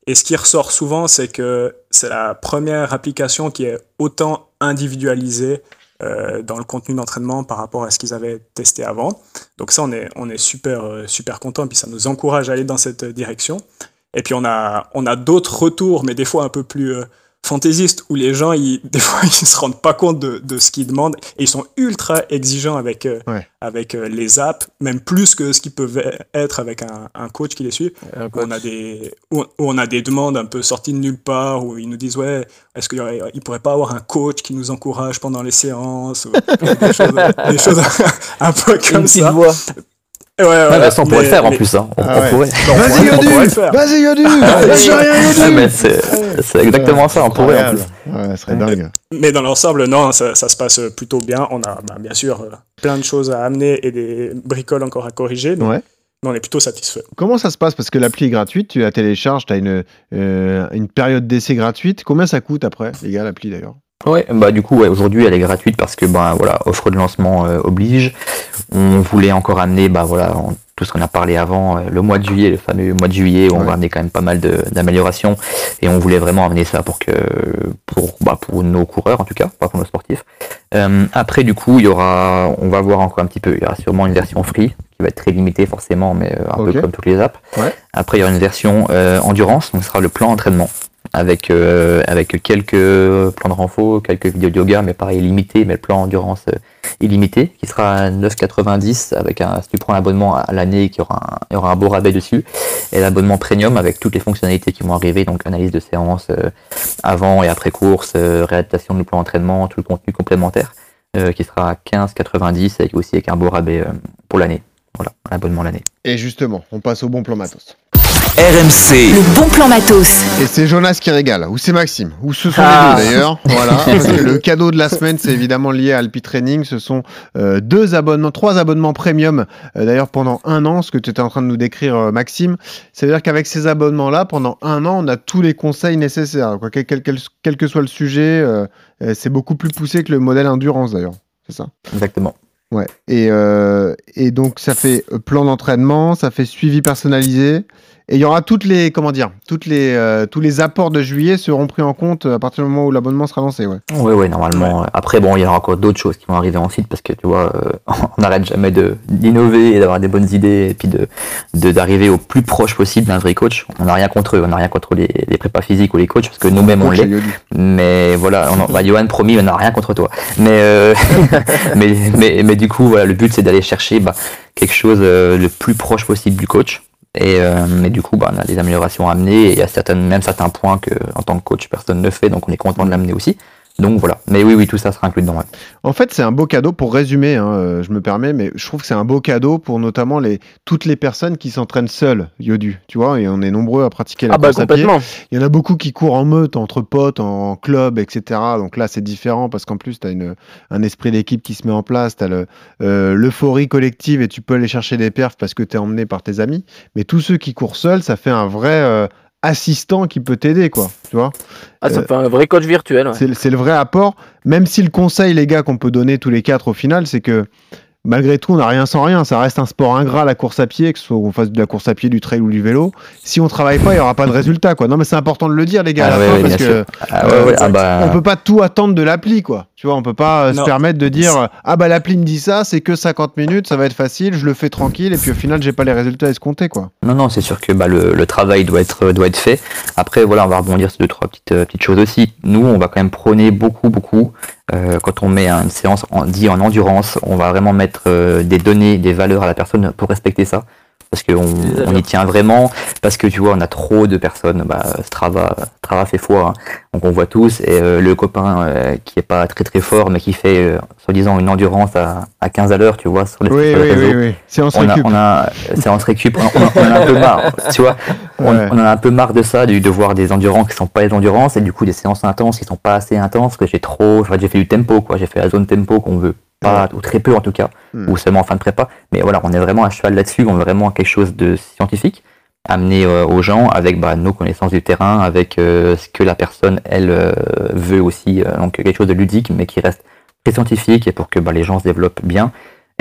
Et ce qui ressort souvent, c'est que c'est la première application qui est autant individualisée euh, dans le contenu d'entraînement par rapport à ce qu'ils avaient testé avant. Donc ça, on est, on est super, euh, super content, puis ça nous encourage à aller dans cette direction. Et puis on a, on a d'autres retours, mais des fois un peu plus fantaisiste où les gens, ils, (laughs) des fois, ils se rendent pas compte de, de ce qu'ils demandent et ils sont ultra exigeants avec, euh, avec euh, les apps, même plus que ce qu'ils peuvent être avec un, un, coach qui les suit. Où on, a des, où, on a des demandes un peu sorties de nulle part où ils nous disent Ouais, est-ce qu'il ne pourrait pas avoir un coach qui nous encourage pendant les séances ou, (laughs) des, choses, des, choses, (laughs) un peu comme ça. Ouais, ouais, ouais, ça, on pourrait le faire en plus. Hein. On, ah pourrait. Vas-y, Yodu Vas-y, Yodu Vas-y, rien, C'est exactement ça, on pourrait en plus. Ouais, serait dingue. Mais dans l'ensemble, non, ça, ça, se passe plutôt bien. On a bah, bien sûr euh, plein de choses à amener et des bricoles encore à corriger. Mais, ouais. mais on est plutôt satisfait. Comment ça se passe? Parce que l'appli est gratuite, tu la télécharges, tu as une, euh, une période d'essai gratuite. Combien ça coûte après, les gars, l'appli d'ailleurs? Ouais, bah du coup, ouais, aujourd'hui, elle est gratuite parce que, bah voilà, offre de lancement euh, oblige. On voulait encore amener, bah voilà, tout ce qu'on a parlé avant, euh, le mois de juillet, le fameux mois de juillet, où on va amener quand même pas mal d'améliorations et on voulait vraiment amener ça pour que, pour, bah, pour nos coureurs en tout cas, pas pour nos sportifs. Euh, après, du coup, il y aura, on va voir encore un petit peu, il y aura sûrement une version free qui va être très limitée forcément, mais un peu comme toutes les apps. Ouais. Après, il y aura une version endurance, donc ce sera le plan d'entraînement avec euh, avec quelques plans de renfort, quelques vidéos de yoga, mais pareil limité, mais le plan endurance euh, illimité, qui sera à 9,90 avec un, si tu prends l'abonnement à l'année, qui aura un, il y aura un beau rabais dessus, et l'abonnement premium avec toutes les fonctionnalités qui vont arriver, donc analyse de séance euh, avant et après course, réadaptation du plan d'entraînement, tout le contenu complémentaire, qui sera à 15,90 et aussi avec un beau rabais pour l'année. Voilà, l'abonnement l'année. Et justement, on passe au bon plan matos. RMC. Le bon plan matos. Et c'est Jonas qui régale, ou c'est Maxime, ou ce sont les ah. deux d'ailleurs. Voilà, (laughs) parce que le cadeau de la semaine, c'est évidemment lié à Alpi Training. Ce sont euh, deux abonnements, trois abonnements premium, euh, d'ailleurs pendant un an, ce que tu étais en train de nous décrire, euh, Maxime. C'est-à-dire qu'avec ces abonnements-là, pendant un an, on a tous les conseils nécessaires. Quoi. Quel, quel, quel, que soit le sujet, c'est beaucoup plus poussé que le modèle endurance d'ailleurs. C'est ça? Exactement. Ouais. Et, et donc ça fait plan d'entraînement, ça fait suivi personnalisé. Et il y aura toutes les, comment dire, toutes les, euh, tous les apports de juillet seront pris en compte à partir du moment où l'abonnement sera lancé. Ouais. Oui, oui, normalement. Après, bon, il y aura encore d'autres choses qui vont arriver ensuite parce que tu vois, euh, (laughs) on n'arrête jamais de d'innover et d'avoir des bonnes idées et puis de d'arriver au plus proche possible d'un vrai coach. On n'a rien contre eux, on n'a rien contre les, les prépas physiques ou les coachs parce que nous-mêmes on l'est. Mais voilà, on, bah, Johan, promis, on n'a rien contre toi. Mais, euh, (laughs) mais, mais, mais, du coup, voilà, le but c'est d'aller chercher bah, quelque chose le plus proche possible du coach et euh, mais du coup, bah, on a des améliorations à amener et il certaines, même certains points que en tant que coach personne ne fait, donc on est content de l'amener aussi. Donc voilà. Mais oui, oui, tout ça sera inclus dedans. En fait, c'est un beau cadeau pour résumer. Hein, euh, je me permets, mais je trouve que c'est un beau cadeau pour notamment les toutes les personnes qui s'entraînent seules, Yodu. Tu vois, et on est nombreux à pratiquer la ah bah, course à pied. Il y en a beaucoup qui courent en meute, entre potes, en club, etc. Donc là, c'est différent parce qu'en plus, tu as une, un esprit d'équipe qui se met en place. Tu as euh, l'euphorie collective et tu peux aller chercher des perfs parce que tu es emmené par tes amis. Mais tous ceux qui courent seuls, ça fait un vrai euh, assistant qui peut t'aider, quoi. Tu vois Ah, ça euh, fait un vrai coach virtuel. C'est le vrai apport. Même si le conseil, les gars, qu'on peut donner tous les quatre au final, c'est que malgré tout, on n'a rien sans rien. Ça reste un sport ingrat, la course à pied, que ce soit qu'on fasse de la course à pied, du trail ou du vélo. Si on travaille pas, il n'y aura pas de résultat, quoi. Non, mais c'est important de le dire, les gars, à la ah fin, parce que ah euh, ah bah. on peut pas tout attendre de l'appli, quoi. Tu vois, on peut pas euh, se permettre de dire ah bah l'appli me dit ça, c'est que 50 minutes, ça va être facile, je le fais tranquille, et puis au final, j'ai pas les résultats escomptés, quoi. Non, non, c'est sûr que bah, le, travail doit être doit être fait. Après, voilà, on va rebondir sur deux trois petites euh, petites choses aussi. Nous, on va quand même prôner beaucoup beaucoup quand on met une séance en, dit en endurance, on va vraiment mettre des données, des valeurs à la personne pour respecter ça parce qu'on on y tient vraiment, parce que tu vois, on a trop de personnes, bah, Strava, Strava fait foi, hein. donc on voit tous, et euh, le copain euh, qui est pas très très fort, mais qui fait, euh, soi-disant, une endurance à, à 15 à l'heure, tu vois, sur les, oui, oui, réseaux. Oui, oui, Séance on récup. A, on a, séance récup, on, on, on, a un peu marre, tu vois, on, on, en a un peu marre de ça, de, de voir des endurances qui sont pas des endurances, et du coup des séances intenses qui sont pas assez intenses, que j'ai trop, j'ai fait du tempo, quoi, j'ai fait la zone tempo qu'on veut pas, ou très peu en tout cas, hmm. ou seulement en fin de prépa. Mais voilà, on est vraiment à cheval là-dessus, on veut vraiment quelque chose de scientifique, amener euh, aux gens avec bah, nos connaissances du terrain, avec euh, ce que la personne, elle, euh, veut aussi, donc quelque chose de ludique, mais qui reste très scientifique et pour que bah, les gens se développent bien.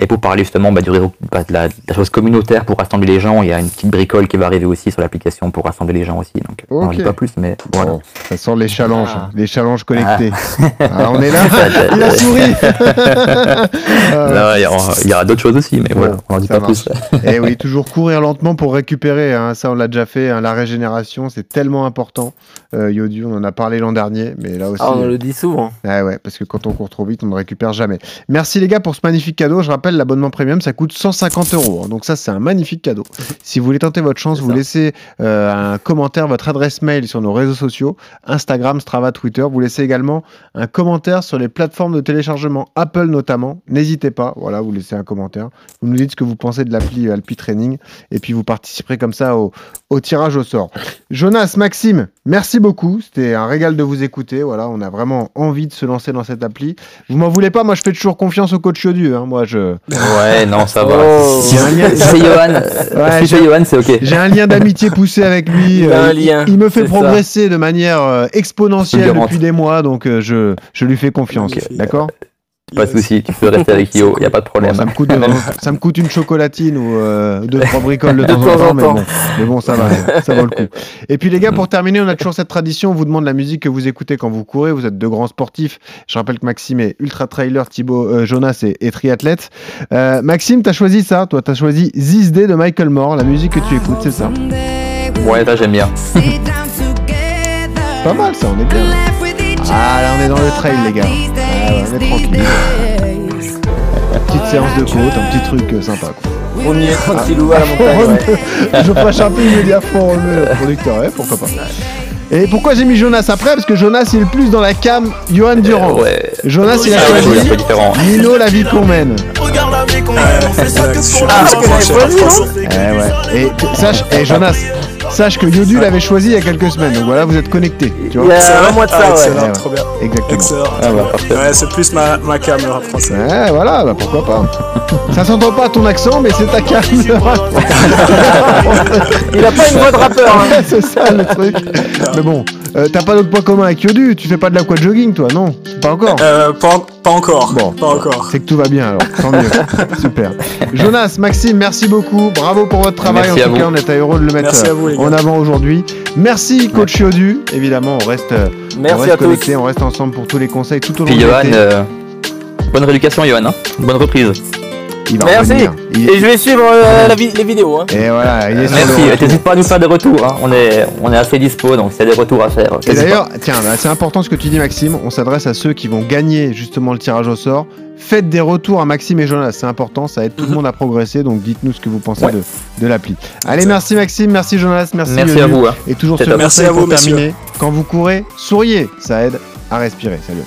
Et pour parler justement bah, du bah, de, la, chose communautaire pour rassembler les gens, il y a une petite bricole qui va arriver aussi sur l'application pour rassembler les gens aussi. Donc on n'en dit pas plus, mais voilà. ça sent les challenges, ah. les challenges connectés. Ah. Ah, on est là, (laughs) il a souri. (laughs) il y aura d'autres choses aussi, mais voilà, on n'en dit pas plus. Et eh oui, (laughs) toujours courir lentement pour récupérer. Hein. ça, on l'a déjà fait. Hein. la régénération, c'est tellement important. Euh, Yodu, on en a parlé l'an dernier, mais là aussi. on le dit souvent. ouais, parce que quand on court trop vite, on ne récupère jamais. Merci les gars pour ce magnifique cadeau. Je rappelle l'abonnement premium, ça coûte 150 euros. Hein. Donc ça, c'est un magnifique cadeau. (laughs) Si vous voulez tenter votre chance, vous laissez euh, un commentaire, votre adresse mail sur nos réseaux sociaux, Instagram, Strava, Twitter. Vous laissez également un commentaire sur les plateformes de téléchargement, Apple notamment. N'hésitez pas, voilà, vous laissez un commentaire. Vous nous dites ce que vous pensez de l'appli Alpi Training et puis vous participerez comme ça au, au tirage au sort. Jonas, Maxime, merci beaucoup. C'était un régal de vous écouter. Voilà, on a vraiment envie de se lancer dans cette appli. Vous m'en voulez pas, moi je fais toujours confiance au coach Yodu. Hein. Moi je, (laughs) Ouais, non, ça va. Oh. (laughs) C'est Johan. Ouais, Johan, c'est ok. J'ai un lien d'amitié poussé avec lui. Il, un lien, il, me fait progresser de manière euh, exponentielle depuis des mois, donc euh, je, je lui fais confiance. D'accord? Pas de souci, tu peux rester avec Yo, il n'y a pas de problème. ça, me coûte, ça, me coûte, une chocolatine ou euh, deux, trois bricoles de temps en temps, mais bon, mais bon, ça va, ça vaut le coup. Et puis les gars, pour terminer, on a toujours cette tradition, on vous demande la musique que vous écoutez quand vous courez, vous êtes de grands sportifs. Je rappelle que Maxime est ultra trailer, Thibaut, euh, Jonas est, triathlète. Euh, Maxime, tu as choisi ça, toi, tu as choisi This Day de Michael Moore, la musique que tu écoutes, c'est ça? Ouais, ça j'aime bien. Pas mal ça, on est bien. Ah là, on est dans le trail, les gars. Ah, on est tranquille. Petite séance de côte, un petit truc euh, sympa. Quoi. On y est tranquillou à la montagne. (laughs) Je fâche un peu, il me dit à fond le producteur, ouais, pourquoi pas. Et pourquoi j'ai mis Jonas après? Parce que Jonas il est plus dans la cam Johan Durand. ouais. Jonas il a choisi Nino la vie qu'on mène. Regarde la vie qu'on mène, on fait ça que ce qu'on Eh ouais. Et sache, et Jonas, sache que Yodu l'avait choisi il y a quelques semaines. Donc voilà, vous êtes connectés. Tu vois il y a un mois de ça, ah, ouais. trop bien. Exactement. Ah, bah, ouais, c'est plus ma, ma cam le rap français. Ouais, voilà, bah pourquoi pas. ça s'entend pas ton accent, mais c'est ta cam il a pas une voix de rappeur. Hein. (laughs) c'est ça le truc. Mais bon, Euh, T'as pas d'autres points communs avec Yodu Tu fais pas de l'aqua jogging, toi Non? Pas encore Euh, pas, pas encore. Bon. Pas encore. C'est que tout va bien alors, tant mieux. (laughs) Super. Jonas, Maxime, merci beaucoup. Bravo pour votre travail. Merci en à tout vous. cas, on était heureux de le mettre Merci à euh, vous, en avant aujourd'hui. Merci, coach Yodu. Évidemment, on reste, euh, on Merci reste à tous. connectés, on reste ensemble pour tous les conseils tout au long Puis de Johan, euh, bonne rééducation Johan, hein. bonne reprise. Il va Merci. revenir. Il- Et je vais suivre euh, la vi- les vidéos. Hein. Et voilà, il est sur le Merci, retour. n'hésite pas à nous faire des retours, hein. on, est, on est assez dispo, donc s'il y a des retours à faire. Et n'hésite pas. d'ailleurs, tiens, bah, c'est important ce que tu dis, Maxime. On s'adresse à ceux qui vont gagner justement le tirage au sort. Faites des retours à Maxime et Jonas, c'est important, ça aide tout le (laughs) monde à progresser. Donc dites-nous ce que vous pensez Ouais. de, de l'appli. Allez, merci Maxime, merci Jonas, merci. Merci à vous. hein. Et toujours C'est ce top. Merci conseil à vous, pour messieurs. terminer. Quand vous courez, souriez, ça aide à respirer. Salut.